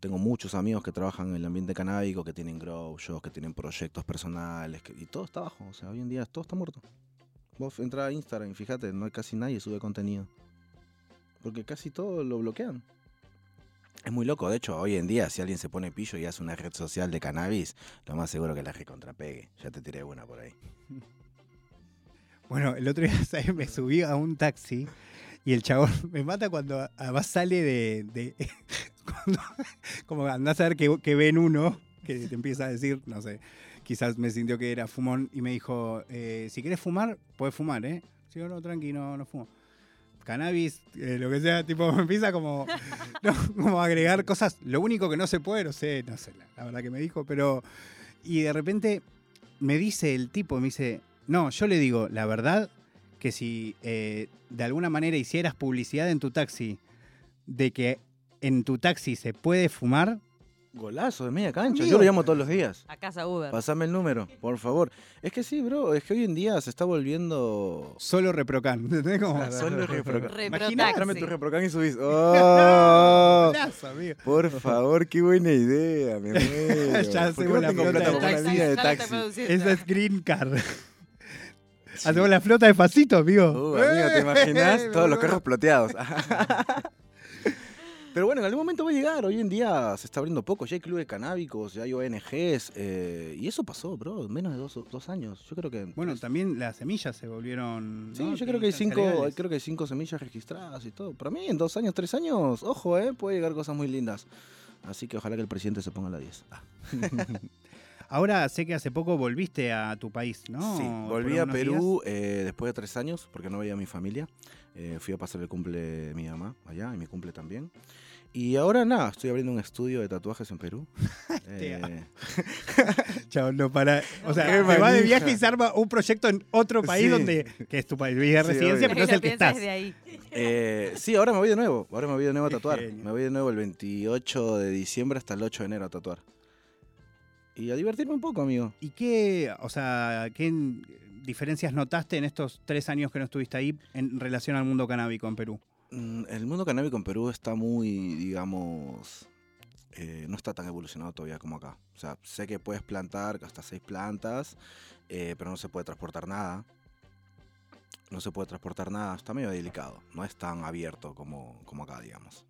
Speaker 3: tengo muchos amigos que trabajan en el ambiente canábico, que tienen grow shows, que tienen proyectos personales, y todo está bajo. O sea, hoy en día todo está muerto. Vos entrás a Instagram y fíjate, no hay casi nadie sube contenido. Porque casi todo lo bloquean. Es muy loco, de hecho, hoy en día si alguien se pone pillo y hace una red social de cannabis, lo más seguro que la recontrapegue. Ya te tiré una por ahí.
Speaker 1: Bueno, el otro día me subí a un taxi y el chabón me mata cuando además sale de. de- como andás a ver que, ven uno que te empieza a decir, no sé, quizás me sintió que era fumón y me dijo: eh, si quieres fumar, puedes fumar, ¿eh? Sí, no, tranqui, no, fumo. Cannabis, eh, lo que sea, tipo, me empieza como, no, como agregar cosas. Lo único que no se puede, no sé, no sé, la, la verdad que me dijo, pero. Y de repente me dice el tipo, me dice, no, yo le digo, la verdad, que si eh, de alguna manera hicieras publicidad en tu taxi de que en tu taxi se puede fumar,
Speaker 3: Golazo de media cancha.
Speaker 1: Amigo.
Speaker 3: Yo lo llamo todos los días.
Speaker 2: A casa Uber.
Speaker 3: Pasame el número, por favor. Es que sí, bro. Es que hoy en día se está volviendo.
Speaker 1: solo reprocan. ¿Entendés?
Speaker 3: Ah, solo reprocan.
Speaker 1: Imaginá,
Speaker 3: Tráeme tu reprocan y subís. ¡Oh!
Speaker 1: Golazo, amigo.
Speaker 3: Por favor, qué buena idea, me muero.
Speaker 1: Ya
Speaker 3: ¿Por qué
Speaker 1: hacemos la flota de
Speaker 3: línea de taxi?
Speaker 1: Esa es Green Card. Hacemos la flota de pasito, amigo.
Speaker 3: Uh, amigo, ¿te imaginas?
Speaker 1: Eh,
Speaker 3: Todos los carros ploteados. Pero bueno, en algún momento va a llegar. Hoy en día se está abriendo poco. Ya hay clubes canábicos, ya hay ONGs. eh, y eso pasó, bro. en Menos de dos, dos años. Yo creo que.
Speaker 1: Bueno, también las semillas se volvieron.
Speaker 3: Sí,
Speaker 1: ¿no?
Speaker 3: yo creo que hay cinco, creo que hay cinco semillas registradas y todo. Para mí, en dos años, tres años, ojo, eh, puede llegar cosas muy lindas. Así que ojalá que el presidente se ponga a la 10. Ah.
Speaker 1: Ahora sé que hace poco volviste a tu país, ¿no?
Speaker 3: Sí, volví a. Perú eh, después de tres años porque no veía a mi familia. Eh, fui a pasar el cumple de mi mamá allá y mi cumple también. Y ahora nada, estoy abriendo un estudio de tatuajes en Perú. Eh,
Speaker 1: Chao, no para. O sea, se va de viaje y se arma un proyecto en otro país
Speaker 3: Sí.
Speaker 1: donde. que es tu país de residencia,
Speaker 3: obvio.
Speaker 1: pero no es el que estás.
Speaker 2: de ahí.
Speaker 3: eh, sí, ahora me voy de nuevo. Ahora me voy de nuevo a tatuar. Me voy de nuevo el 28 de diciembre hasta el 8 de enero a tatuar. Y a divertirme un poco, amigo.
Speaker 1: ¿Y qué, o sea, qué diferencias notaste en estos tres años que no estuviste ahí en relación al mundo canábico en Perú?
Speaker 3: Mm, El mundo canábico en Perú está muy, digamos, eh, no está tan evolucionado todavía como acá. O sea, sé que puedes plantar hasta seis plantas, eh, pero no se puede transportar nada. No se puede transportar nada, está medio delicado. No es tan abierto como, como acá, digamos.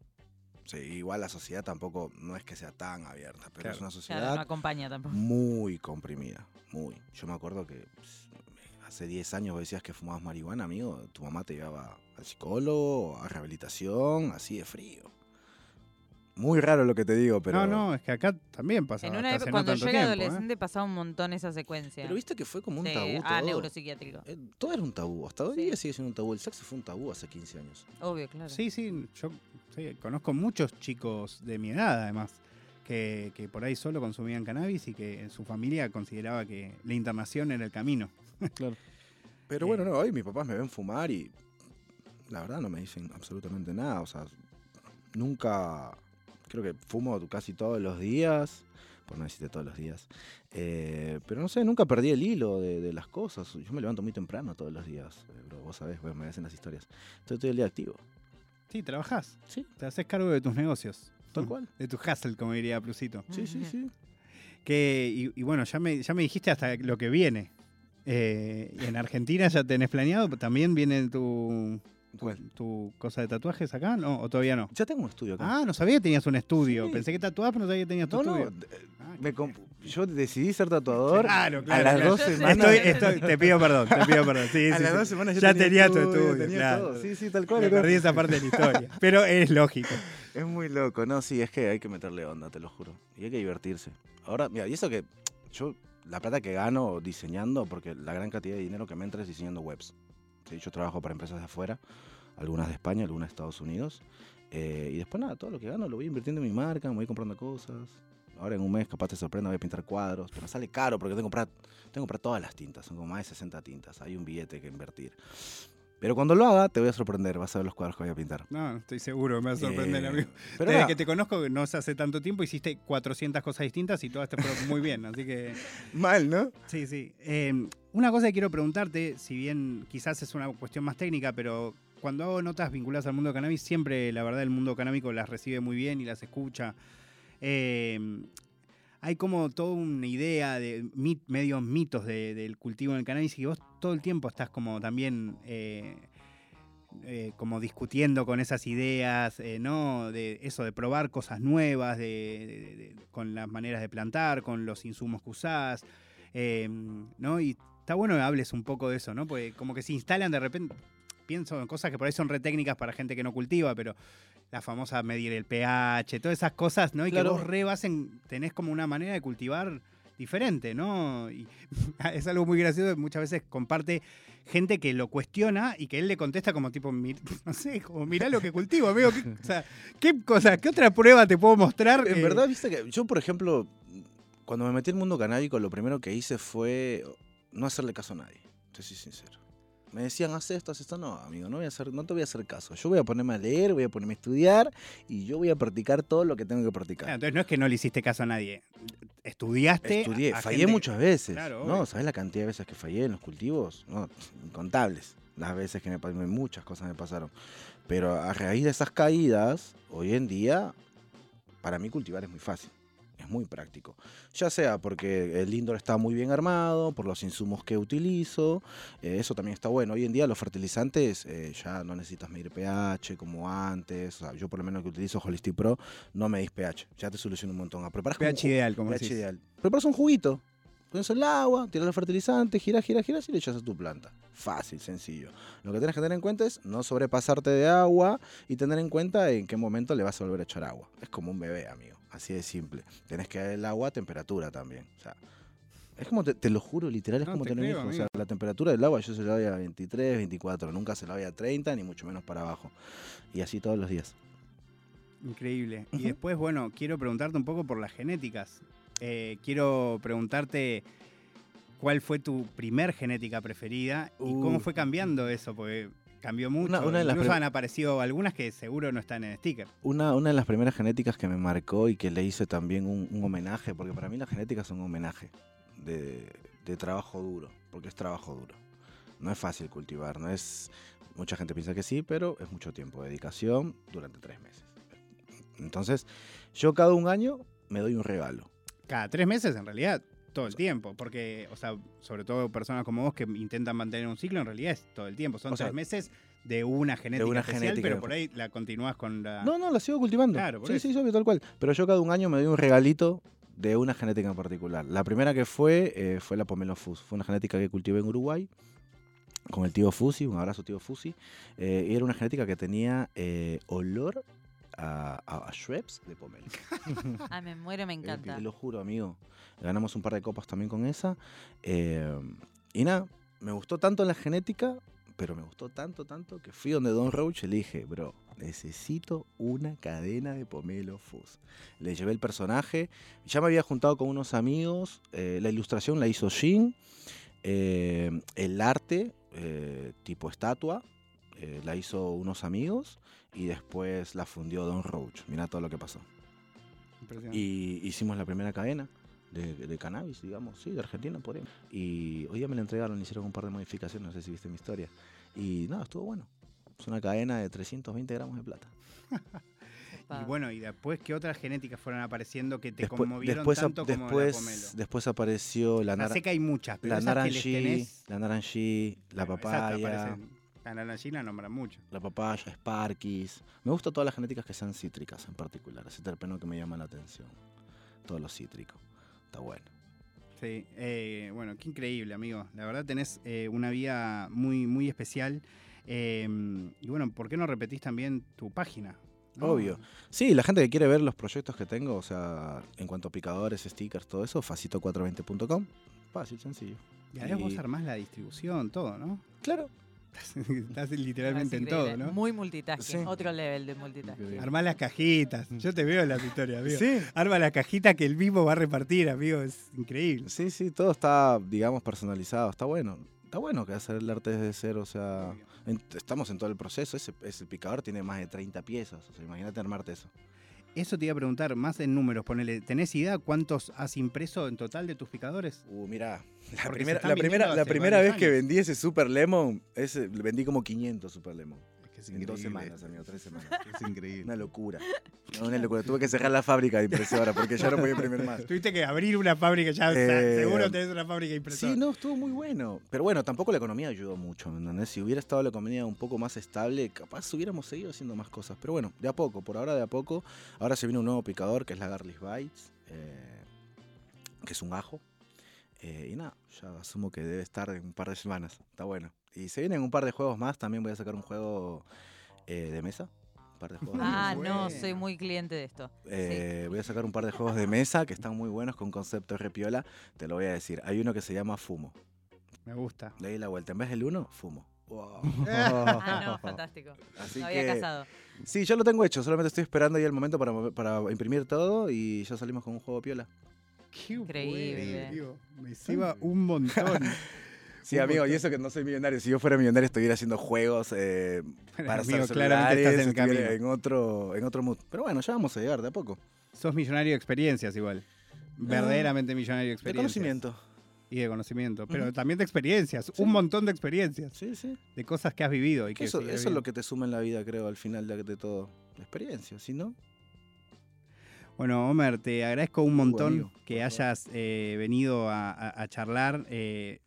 Speaker 3: Sí, igual la sociedad tampoco no es que sea tan abierta, pero
Speaker 1: Claro.
Speaker 3: es una
Speaker 2: Claro,
Speaker 3: sociedad
Speaker 2: no acompaña tampoco.
Speaker 3: muy comprimida, muy. Yo me acuerdo que pues, hace 10 años vos decías que fumabas marihuana, amigo, tu mamá te llevaba al psicólogo, a rehabilitación, así de frío. Muy raro lo que te digo, pero...
Speaker 1: No, no, es que acá también pasa.
Speaker 2: En una época,
Speaker 1: hace no
Speaker 2: cuando
Speaker 1: tanto
Speaker 2: yo era
Speaker 1: tiempo, ¿eh?
Speaker 2: adolescente pasaba un montón esa secuencia.
Speaker 3: Pero viste que fue como un
Speaker 2: Sí,
Speaker 3: tabú
Speaker 2: ah,
Speaker 3: todo.
Speaker 2: neuropsiquiátrico.
Speaker 3: Eh, todo era un tabú, hasta hoy
Speaker 2: Sí.
Speaker 3: día sigue siendo un tabú. El sexo fue un tabú hace 15 años.
Speaker 2: Obvio, claro.
Speaker 1: Sí, sí, yo sí, conozco muchos chicos de mi edad, además, que, que por ahí solo consumían cannabis y que su familia consideraba que la internación era el camino.
Speaker 3: Pero
Speaker 1: Eh.
Speaker 3: bueno, no, hoy mis papás me ven fumar y la verdad no me dicen absolutamente nada. O sea, nunca, creo que fumo casi todos los días, por no decirte todos los días. Eh, pero no sé, nunca perdí el hilo de, de las cosas. Yo me levanto muy temprano todos los días, eh, bro, vos sabés, bueno, me hacen las historias. Estoy todo el día activo.
Speaker 1: Sí, trabajás,
Speaker 3: Sí,
Speaker 1: te haces cargo de tus negocios.
Speaker 3: Tal cual.
Speaker 1: De tu hustle, como diría Plusito.
Speaker 3: Sí, sí, sí.
Speaker 1: Que, y, y bueno, ya me, ya me dijiste hasta lo que viene. Eh, en Argentina ya tenés planeado, también viene tu, tu cosa de tatuajes acá, ¿no? ¿O todavía no?
Speaker 3: Ya tengo un estudio acá.
Speaker 1: Ah, no sabía que tenías un estudio.
Speaker 3: Sí.
Speaker 1: Pensé que tatuabas, pero no sabía que tenías tu
Speaker 3: no,
Speaker 1: estudio. Ah,
Speaker 3: me yo decidí ser tatuador.
Speaker 1: Claro, claro,
Speaker 3: a las
Speaker 1: claro.
Speaker 3: dos semanas.
Speaker 1: Estoy, estoy- te pido perdón, te pido perdón. Sí,
Speaker 3: a
Speaker 1: sí,
Speaker 3: las dos semanas yo
Speaker 1: Ya
Speaker 3: tenía,
Speaker 1: tenía tu estudio,
Speaker 3: tenía
Speaker 1: claro.
Speaker 3: todo. Sí, sí, tal cual.
Speaker 1: Me perdí esa parte de la historia. Pero es lógico.
Speaker 3: Es muy loco, no, sí, es que hay que meterle onda, te lo juro. Y hay que divertirse. Ahora, mira, y eso que yo, la plata que gano diseñando, porque la gran cantidad de dinero que me entra es diseñando webs. Sí, yo trabajo para empresas de afuera, algunas de España, algunas de Estados Unidos. eh, y después nada, todo lo que gano lo voy invirtiendo en mi marca, me voy comprando cosas. Ahora en un mes capaz te sorprenda, voy a pintar cuadros, pero sale caro porque tengo que comprar, tengo que comprar todas las tintas, son como más de 60 tintas, hay un billete que invertir. Pero cuando lo haga, te voy a sorprender, vas a ver los cuadros que voy a pintar.
Speaker 1: No, estoy seguro, me va a sorprender,
Speaker 3: Eh,
Speaker 1: amigo.
Speaker 3: Pero
Speaker 1: Desde que te conozco, no sé hace tanto tiempo, hiciste 400 cosas distintas y todas te fueron muy bien. Así que,
Speaker 3: mal, ¿no?
Speaker 1: sí, sí. Eh, una cosa que quiero preguntarte, si bien quizás es una cuestión más técnica, pero cuando hago notas vinculadas al mundo cannabis, siempre la verdad el mundo canábico las recibe muy bien y las escucha. Eh, hay como toda una idea de mit- medios mitos de- del cultivo en el cannabis y vos todo el tiempo estás como también eh, eh, como discutiendo con esas ideas, eh, ¿no? De eso, de probar cosas nuevas, de, de- con las maneras de plantar, con los insumos que usás, eh, ¿no? Y está bueno que hables un poco de eso, ¿no? Porque como que se instalan de repente, pienso en cosas que por ahí son re técnicas para gente que no cultiva, pero la famosa medir el pH, todas esas cosas, ¿no? Y
Speaker 3: Claro.
Speaker 1: que vos re vas en- tenés como una manera de cultivar diferente, ¿no? Y es algo muy gracioso, que muchas veces comparte gente que lo cuestiona y que él le contesta como tipo, "Mi- no sé, como mirá lo que cultivo, amigo. ¿qué, o sea, ¿qué cosa, qué otra prueba te puedo mostrar?
Speaker 3: En verdad, viste que yo, por ejemplo, cuando me metí en el mundo canábico, lo primero que hice fue no hacerle caso a nadie. Te soy sincero. Me decían, haz esto, haz esto. No, amigo, no, voy a hacer, no te voy a hacer caso. Yo voy a ponerme a leer, voy a ponerme a estudiar y yo voy a practicar todo lo que tengo que practicar.
Speaker 1: entonces no es que no le hiciste caso a nadie. Estudiaste.
Speaker 3: Estudié,
Speaker 1: a-
Speaker 3: fallé
Speaker 1: gente-
Speaker 3: muchas veces.
Speaker 1: Claro,
Speaker 3: ¿no? ¿Sabes la cantidad de veces que fallé en los cultivos? No, incontables. Las veces que me pasaron, muchas cosas me pasaron. Pero a raíz de esas caídas, hoy en día, para mí cultivar es muy fácil. Muy práctico. Ya sea porque el indoor está muy bien armado, por los insumos que utilizo, eh, eso también está bueno. Hoy en día los fertilizantes eh, ya no necesitas medir pH como antes. O sea, yo por lo menos que utilizo Holistic Pro no medís pH. Ya te soluciona un montón. Ah, Preparas como
Speaker 1: pH
Speaker 3: un-
Speaker 1: ideal, como
Speaker 3: pH
Speaker 1: decís.
Speaker 3: ideal. Preparas un juguito. Pones el agua, tiras el fertilizante, giras, giras, giras y le echas a tu planta. Fácil, sencillo. Lo que tienes que tener en cuenta es no sobrepasarte de agua y tener en cuenta en qué momento le vas a volver a echar agua. Es como un bebé, amigo. Así de simple. Tenés que dar el agua a temperatura también. O sea, es como, te, te lo juro, literal, es
Speaker 1: No,
Speaker 3: como
Speaker 1: te
Speaker 3: tener un
Speaker 1: creo,
Speaker 3: hijo. O sea, la temperatura del agua yo se la doy a 23, 24. Nunca se la doy a 30, ni mucho menos para abajo. Y así todos los días.
Speaker 1: Increíble. Y después, bueno, quiero preguntarte un poco por las genéticas. Eh, quiero preguntarte cuál fue tu primer genética preferida y cómo
Speaker 3: Uh.
Speaker 1: fue cambiando eso, porque cambió mucho.
Speaker 3: Una- una de las
Speaker 1: Incluso
Speaker 3: prim-
Speaker 1: han aparecido algunas que seguro no están en sticker.
Speaker 3: Una, una de las primeras genéticas que me marcó y que le hice también un, un homenaje, porque para mí las genéticas son un homenaje de, de trabajo duro, porque es trabajo duro. No es fácil cultivar, no es. Mucha gente piensa que sí, pero es mucho tiempo, dedicación durante tres meses. Entonces, yo cada un año me doy un regalo.
Speaker 1: Cada tres meses, en realidad, todo el tiempo. Porque, o sea, sobre todo personas como vos que intentan mantener un ciclo, en realidad es todo el tiempo. Son
Speaker 3: O sea,
Speaker 1: tres meses de una genética
Speaker 3: una
Speaker 1: especial,
Speaker 3: genética.
Speaker 1: pero por ahí la continúas con la...
Speaker 3: No, no, la sigo cultivando.
Speaker 1: Claro, por
Speaker 3: sí,
Speaker 1: eso.
Speaker 3: sí, obvio, tal cual. Pero yo cada un año me doy un regalito de una genética en particular. La primera que fue eh, fue la Pomelo Fus. Fue una genética que cultivé en Uruguay con el tío Fusi. Un abrazo, tío Fusi. Eh, y era una genética que tenía eh, olor a, a, a Schweppes de pomelo.
Speaker 2: Ah, me muero, me
Speaker 3: Eh,
Speaker 2: encanta.
Speaker 3: Te lo juro, amigo. Ganamos un par de copas también con esa. Eh, y nada, me gustó tanto la genética, pero me gustó tanto, tanto, que fui donde Don Roach y le dije, bro, necesito una cadena de pomelo fuzz. Le llevé el personaje. Ya me había juntado con unos amigos. eh, la ilustración la hizo Jin. eh, el arte, eh, tipo estatua, eh, la hizo unos amigos. Y después la fundió Don Roach. Mira todo lo que pasó.
Speaker 1: Impresionante.
Speaker 3: Y hicimos la primera cadena de, de cannabis, digamos, sí, de Argentina, por ahí. Y hoy día me la entregaron, hicieron un par de modificaciones, no sé si viste mi historia. Y nada, estuvo bueno. Es una cadena de 320 gramos de plata.
Speaker 1: Y bueno, y después, ¿qué otras genéticas fueron apareciendo que te
Speaker 3: Después,
Speaker 1: conmovieron
Speaker 3: después,
Speaker 1: tanto como la
Speaker 3: después,
Speaker 1: pomelo?
Speaker 3: después apareció la,
Speaker 1: O sea,
Speaker 3: nar-
Speaker 1: sé que hay muchas, pero
Speaker 3: la
Speaker 1: tenés...
Speaker 3: la naranjí, la
Speaker 1: bueno,
Speaker 3: papaya.
Speaker 1: La naranjí la nombran mucho.
Speaker 3: la papaya, Sparkies. Me gustan todas las genéticas que sean cítricas en particular. Ese terpeno que me llama la atención. Todo lo cítrico. Está bueno.
Speaker 1: Sí, eh, bueno, qué increíble, amigo. La verdad tenés eh, una vida muy, muy especial. Eh, y bueno, ¿por qué no repetís también tu página?
Speaker 3: Obvio. Sí, la gente que quiere ver los proyectos que tengo, o sea, en cuanto a picadores, stickers, todo eso, facito420.com. Fácil, sencillo.
Speaker 1: Y además vos armás la distribución, todo, ¿no?
Speaker 3: Claro.
Speaker 1: Estás, estás literalmente en todo, ¿no?
Speaker 2: Muy multitasking,
Speaker 3: Sí.
Speaker 2: otro level de multitasking.
Speaker 1: Armás las cajitas. Yo te veo en las historias, amigo.
Speaker 3: Sí.
Speaker 1: Arma la cajita que el mismo va a repartir, amigo. Es increíble.
Speaker 3: Sí, sí, todo está, digamos, personalizado. Está bueno. Está bueno que hacer el arte desde cero, o sea, en- estamos en todo el proceso. Ese, ese picador tiene más de 30 piezas, o sea, imagínate armarte eso.
Speaker 1: Eso te iba a preguntar, más en números, ponele. ¿Tenés idea cuántos has impreso en total de tus picadores?
Speaker 3: Uh, mira, la
Speaker 1: Porque
Speaker 3: primera, la primera, la vez que vendí ese Super Lemon, ese, vendí como 500 Super Lemon.
Speaker 4: Es
Speaker 3: En dos semanas, amigo, tres semanas.
Speaker 4: Es increíble.
Speaker 3: Una locura. Una locura. Tuve que cerrar la fábrica de impresora porque ya no podía imprimir más.
Speaker 1: Tuviste que abrir una fábrica ya,
Speaker 3: Eh,
Speaker 1: seguro tenés una fábrica impresora.
Speaker 3: Sí, no, estuvo muy bueno. Pero bueno, tampoco la economía ayudó mucho, ¿me entendés? Si hubiera estado la economía un poco más estable, capaz hubiéramos seguido haciendo más cosas. Pero bueno, de a poco, por ahora de a poco. Ahora se viene un nuevo picador que es la Garlic Bites, eh, que es un ajo. Eh, y nada, ya asumo que debe estar en un par de semanas. Está bueno. Y se vienen un par de juegos más. También voy a sacar un juego eh, de mesa. Un par de juegos de
Speaker 2: Ah, no, soy muy cliente de esto.
Speaker 3: Eh, Voy a sacar un par de juegos de mesa que están muy buenos con concepto repiola. Te lo voy a decir. Hay uno que se llama Fumo.
Speaker 1: Me gusta.
Speaker 3: Le di la vuelta. En vez del uno, fumo. Wow.
Speaker 2: Ah, no, fantástico.
Speaker 3: Así
Speaker 2: había
Speaker 3: que.
Speaker 2: casado.
Speaker 3: Sí, ya lo tengo hecho. Solamente estoy esperando ahí el momento para, para imprimir todo y ya salimos con un juego piola.
Speaker 1: Qué
Speaker 2: Increíble.
Speaker 1: bueno. Me ceba un montón.
Speaker 3: Sí,
Speaker 1: Un
Speaker 3: amigo, y eso que no soy millonario. Si yo fuera millonario, estuviera haciendo juegos eh, para
Speaker 1: amigo, claramente estás en el
Speaker 3: estuviera
Speaker 1: camino.
Speaker 3: en otro, en otro mood. Pero bueno, ya vamos a llegar de a poco.
Speaker 1: Sos millonario de experiencias igual. Verdaderamente millonario de
Speaker 3: De
Speaker 1: experiencias.
Speaker 3: conocimiento.
Speaker 1: Y de conocimiento. Pero también de experiencias.
Speaker 3: Sí.
Speaker 1: Un montón de experiencias.
Speaker 3: Sí, sí.
Speaker 1: De cosas que has vivido. Y que
Speaker 3: Eso, eso es lo que te suma en la vida, creo, al final de, de todo. La experiencia, si no.
Speaker 1: Bueno, Homer, te agradezco un montón que hayas eh, venido a, a- a charlar. eh,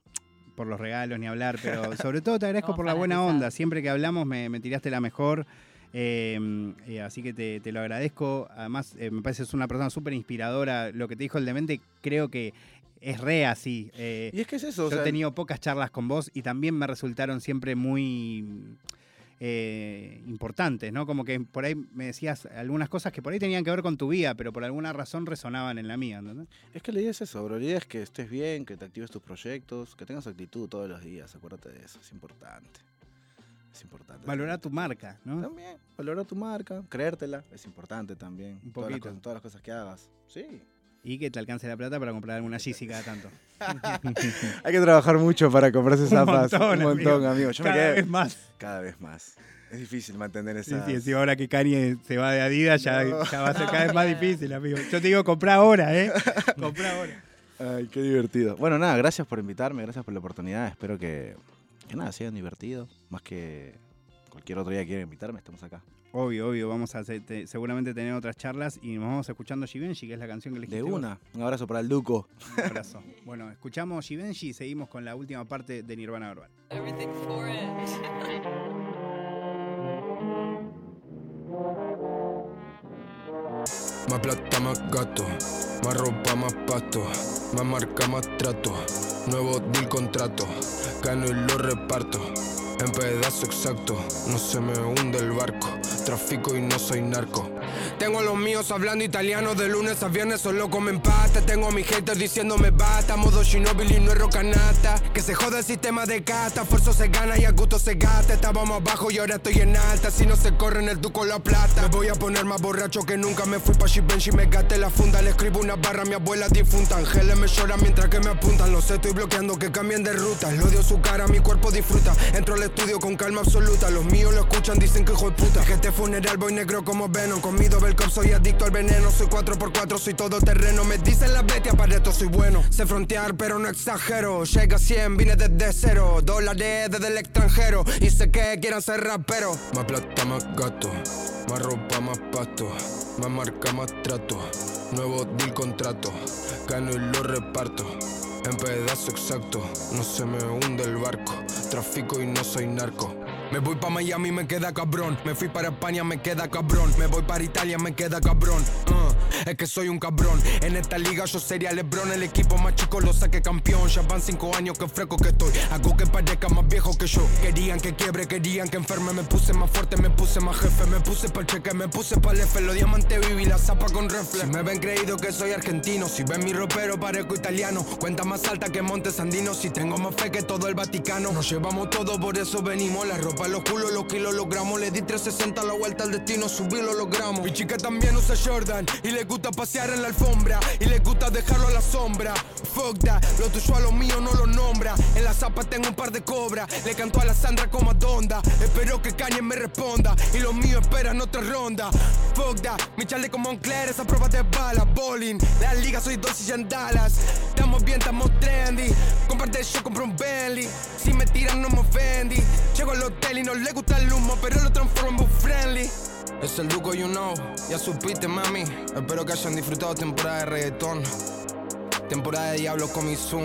Speaker 1: por los regalos ni hablar, pero sobre todo te agradezco por la buena onda. Siempre que hablamos me, me tiraste la mejor. eh, eh, así que te, te lo agradezco. Además, eh, me parece que es una persona súper inspiradora. Lo que te dijo el demente, creo que es re así. eh,
Speaker 3: Y es que es eso, o
Speaker 1: yo he tenido pocas charlas con vos y también me resultaron siempre muy eh, importantes, ¿no? Como que por ahí me decías algunas cosas que por ahí tenían que ver con tu vida, pero por alguna razón resonaban en la mía, ¿entendés?
Speaker 3: es que la idea es eso, bro. La idea es que estés bien, que te actives tus proyectos, que tengas actitud todos los días. Acuérdate de eso, es importante. Es importante.
Speaker 1: Valorar tu marca, ¿no?
Speaker 3: También, valorar tu marca, creértela, es importante también.
Speaker 1: Un
Speaker 3: Todas las,
Speaker 1: poquito.
Speaker 3: cosas, todas las cosas que hagas. Sí.
Speaker 1: Y que te alcance la plata para comprar alguna Yeezy cada tanto.
Speaker 3: Hay que trabajar mucho para comprarse
Speaker 1: Un
Speaker 3: zapas.
Speaker 1: montón,
Speaker 3: un montón,
Speaker 1: amigo.
Speaker 3: amigo. Yo me
Speaker 1: Cada
Speaker 3: quedé
Speaker 1: vez más.
Speaker 3: cada vez más. Es difícil mantener esa.
Speaker 1: sí, sí, ahora que Kanye se va de Adidas ya,
Speaker 3: No.
Speaker 1: ya va a ser cada vez más difícil, amigo. Yo te digo, comprá ahora, ¿eh? comprá ahora.
Speaker 3: Ay, qué divertido. Bueno, nada, gracias por invitarme, gracias por la oportunidad. Espero que, que nada, sean divertidos. Más que cualquier otro día que quieran invitarme, estamos acá.
Speaker 1: Obvio, obvio, vamos a hacer- te- seguramente tener otras charlas y nos vamos escuchando Givenchy, que es la canción que elegiste
Speaker 3: De
Speaker 1: vos.
Speaker 3: una. Un abrazo para el Duco.
Speaker 1: Un abrazo. Bueno, escuchamos Givenchy y seguimos con la última parte de Nirvana Verbal.
Speaker 5: everything for it.
Speaker 6: Más plata, más gato, más ropa, más pasto, más marca, más trato, nuevo deal contrato, gano y lo reparto, en pedazo exacto, no se me hunde el barco, trafico y no soy narco. Tengo a los míos hablando italiano de lunes a viernes, solo comen pasta. Tengo a mis haters diciéndome basta, modo Shinobi no es rocanata. Que se joda el sistema de casta, esfuerzo se gana y a gusto se gasta. Estábamos abajo y ahora estoy en alta, si no se corre en el duco la plata. Me voy a poner más borracho que nunca, me fui pa' Givenchy, me gasté la funda. Le escribo una barra a mi abuela difunta, ángeles me lloran mientras que me apuntan. Lo sé, estoy bloqueando que cambien de ruta. Lo odio su cara, mi cuerpo disfruta. Entro al estudio con calma absoluta. Los míos lo escuchan, dicen que hijo de puta. Funeral voy negro como Venom. Con mi double cup soy adicto al veneno. Soy 4x4, soy todo terreno. Me dicen las bestias, para esto soy bueno. Sé frontear, pero no exagero. Llega a 100, vine desde cero. Dólares desde el extranjero. Y sé que quieran ser rapero. Más plata, más gato. Más ropa, más pasto. Más marca, más trato. Nuevo deal contrato. Gano y lo reparto. En pedazo exacto, no se me hunde el barco. Trafico y no soy narco. Me voy pa' Miami, me queda cabrón. Me fui para España, me queda cabrón. Me voy para Italia, me queda cabrón. Uh, es que soy un cabrón. En esta liga yo sería Lebron. El equipo más chico lo saqué campeón. Ya van cinco años que fresco que estoy. Hago que parezca más viejo que yo. Querían que quiebre, querían que enferme. Me puse más fuerte, me puse más jefe. Me puse pa'l cheque, me puse pa'l F. Los diamantes viví la zapa con reflex. Si me ven creído que soy argentino. Si ven mi ropero, parezco italiano. Cuenta más alta que Montes Andino. Si tengo más fe que todo el Vaticano. Nos llevamos todo, por eso venimos. La ropa, los culos, los kilos, logramos. Le di 360 a la vuelta al destino. Subí, lo logramos. Mi chica también usa Jordan. Y le gusta pasear en la alfombra. Y le gusta dejarlo a la sombra. Fuck that, lo tuyo a lo mío no lo nombra. En la zapa tengo un par de cobras. Le canto a la Sandra como a Donda. Espero que Kanye me responda. Y los míos esperan otra ronda. Fuck that, mi chaleco Moncler, esa prueba de bala. Bowling, la liga soy dos y en. Estamos bien, estamos trendy. Comparte yo compro un Bentley. Si me tiran no me ofendí. Llego al hotel no le gusta el humo, pero lo en friendly. Es el Duco, you know, ya supiste, mami. Espero que hayan disfrutado temporada de reggaetón. Temporada de Diablo con mi Zoom.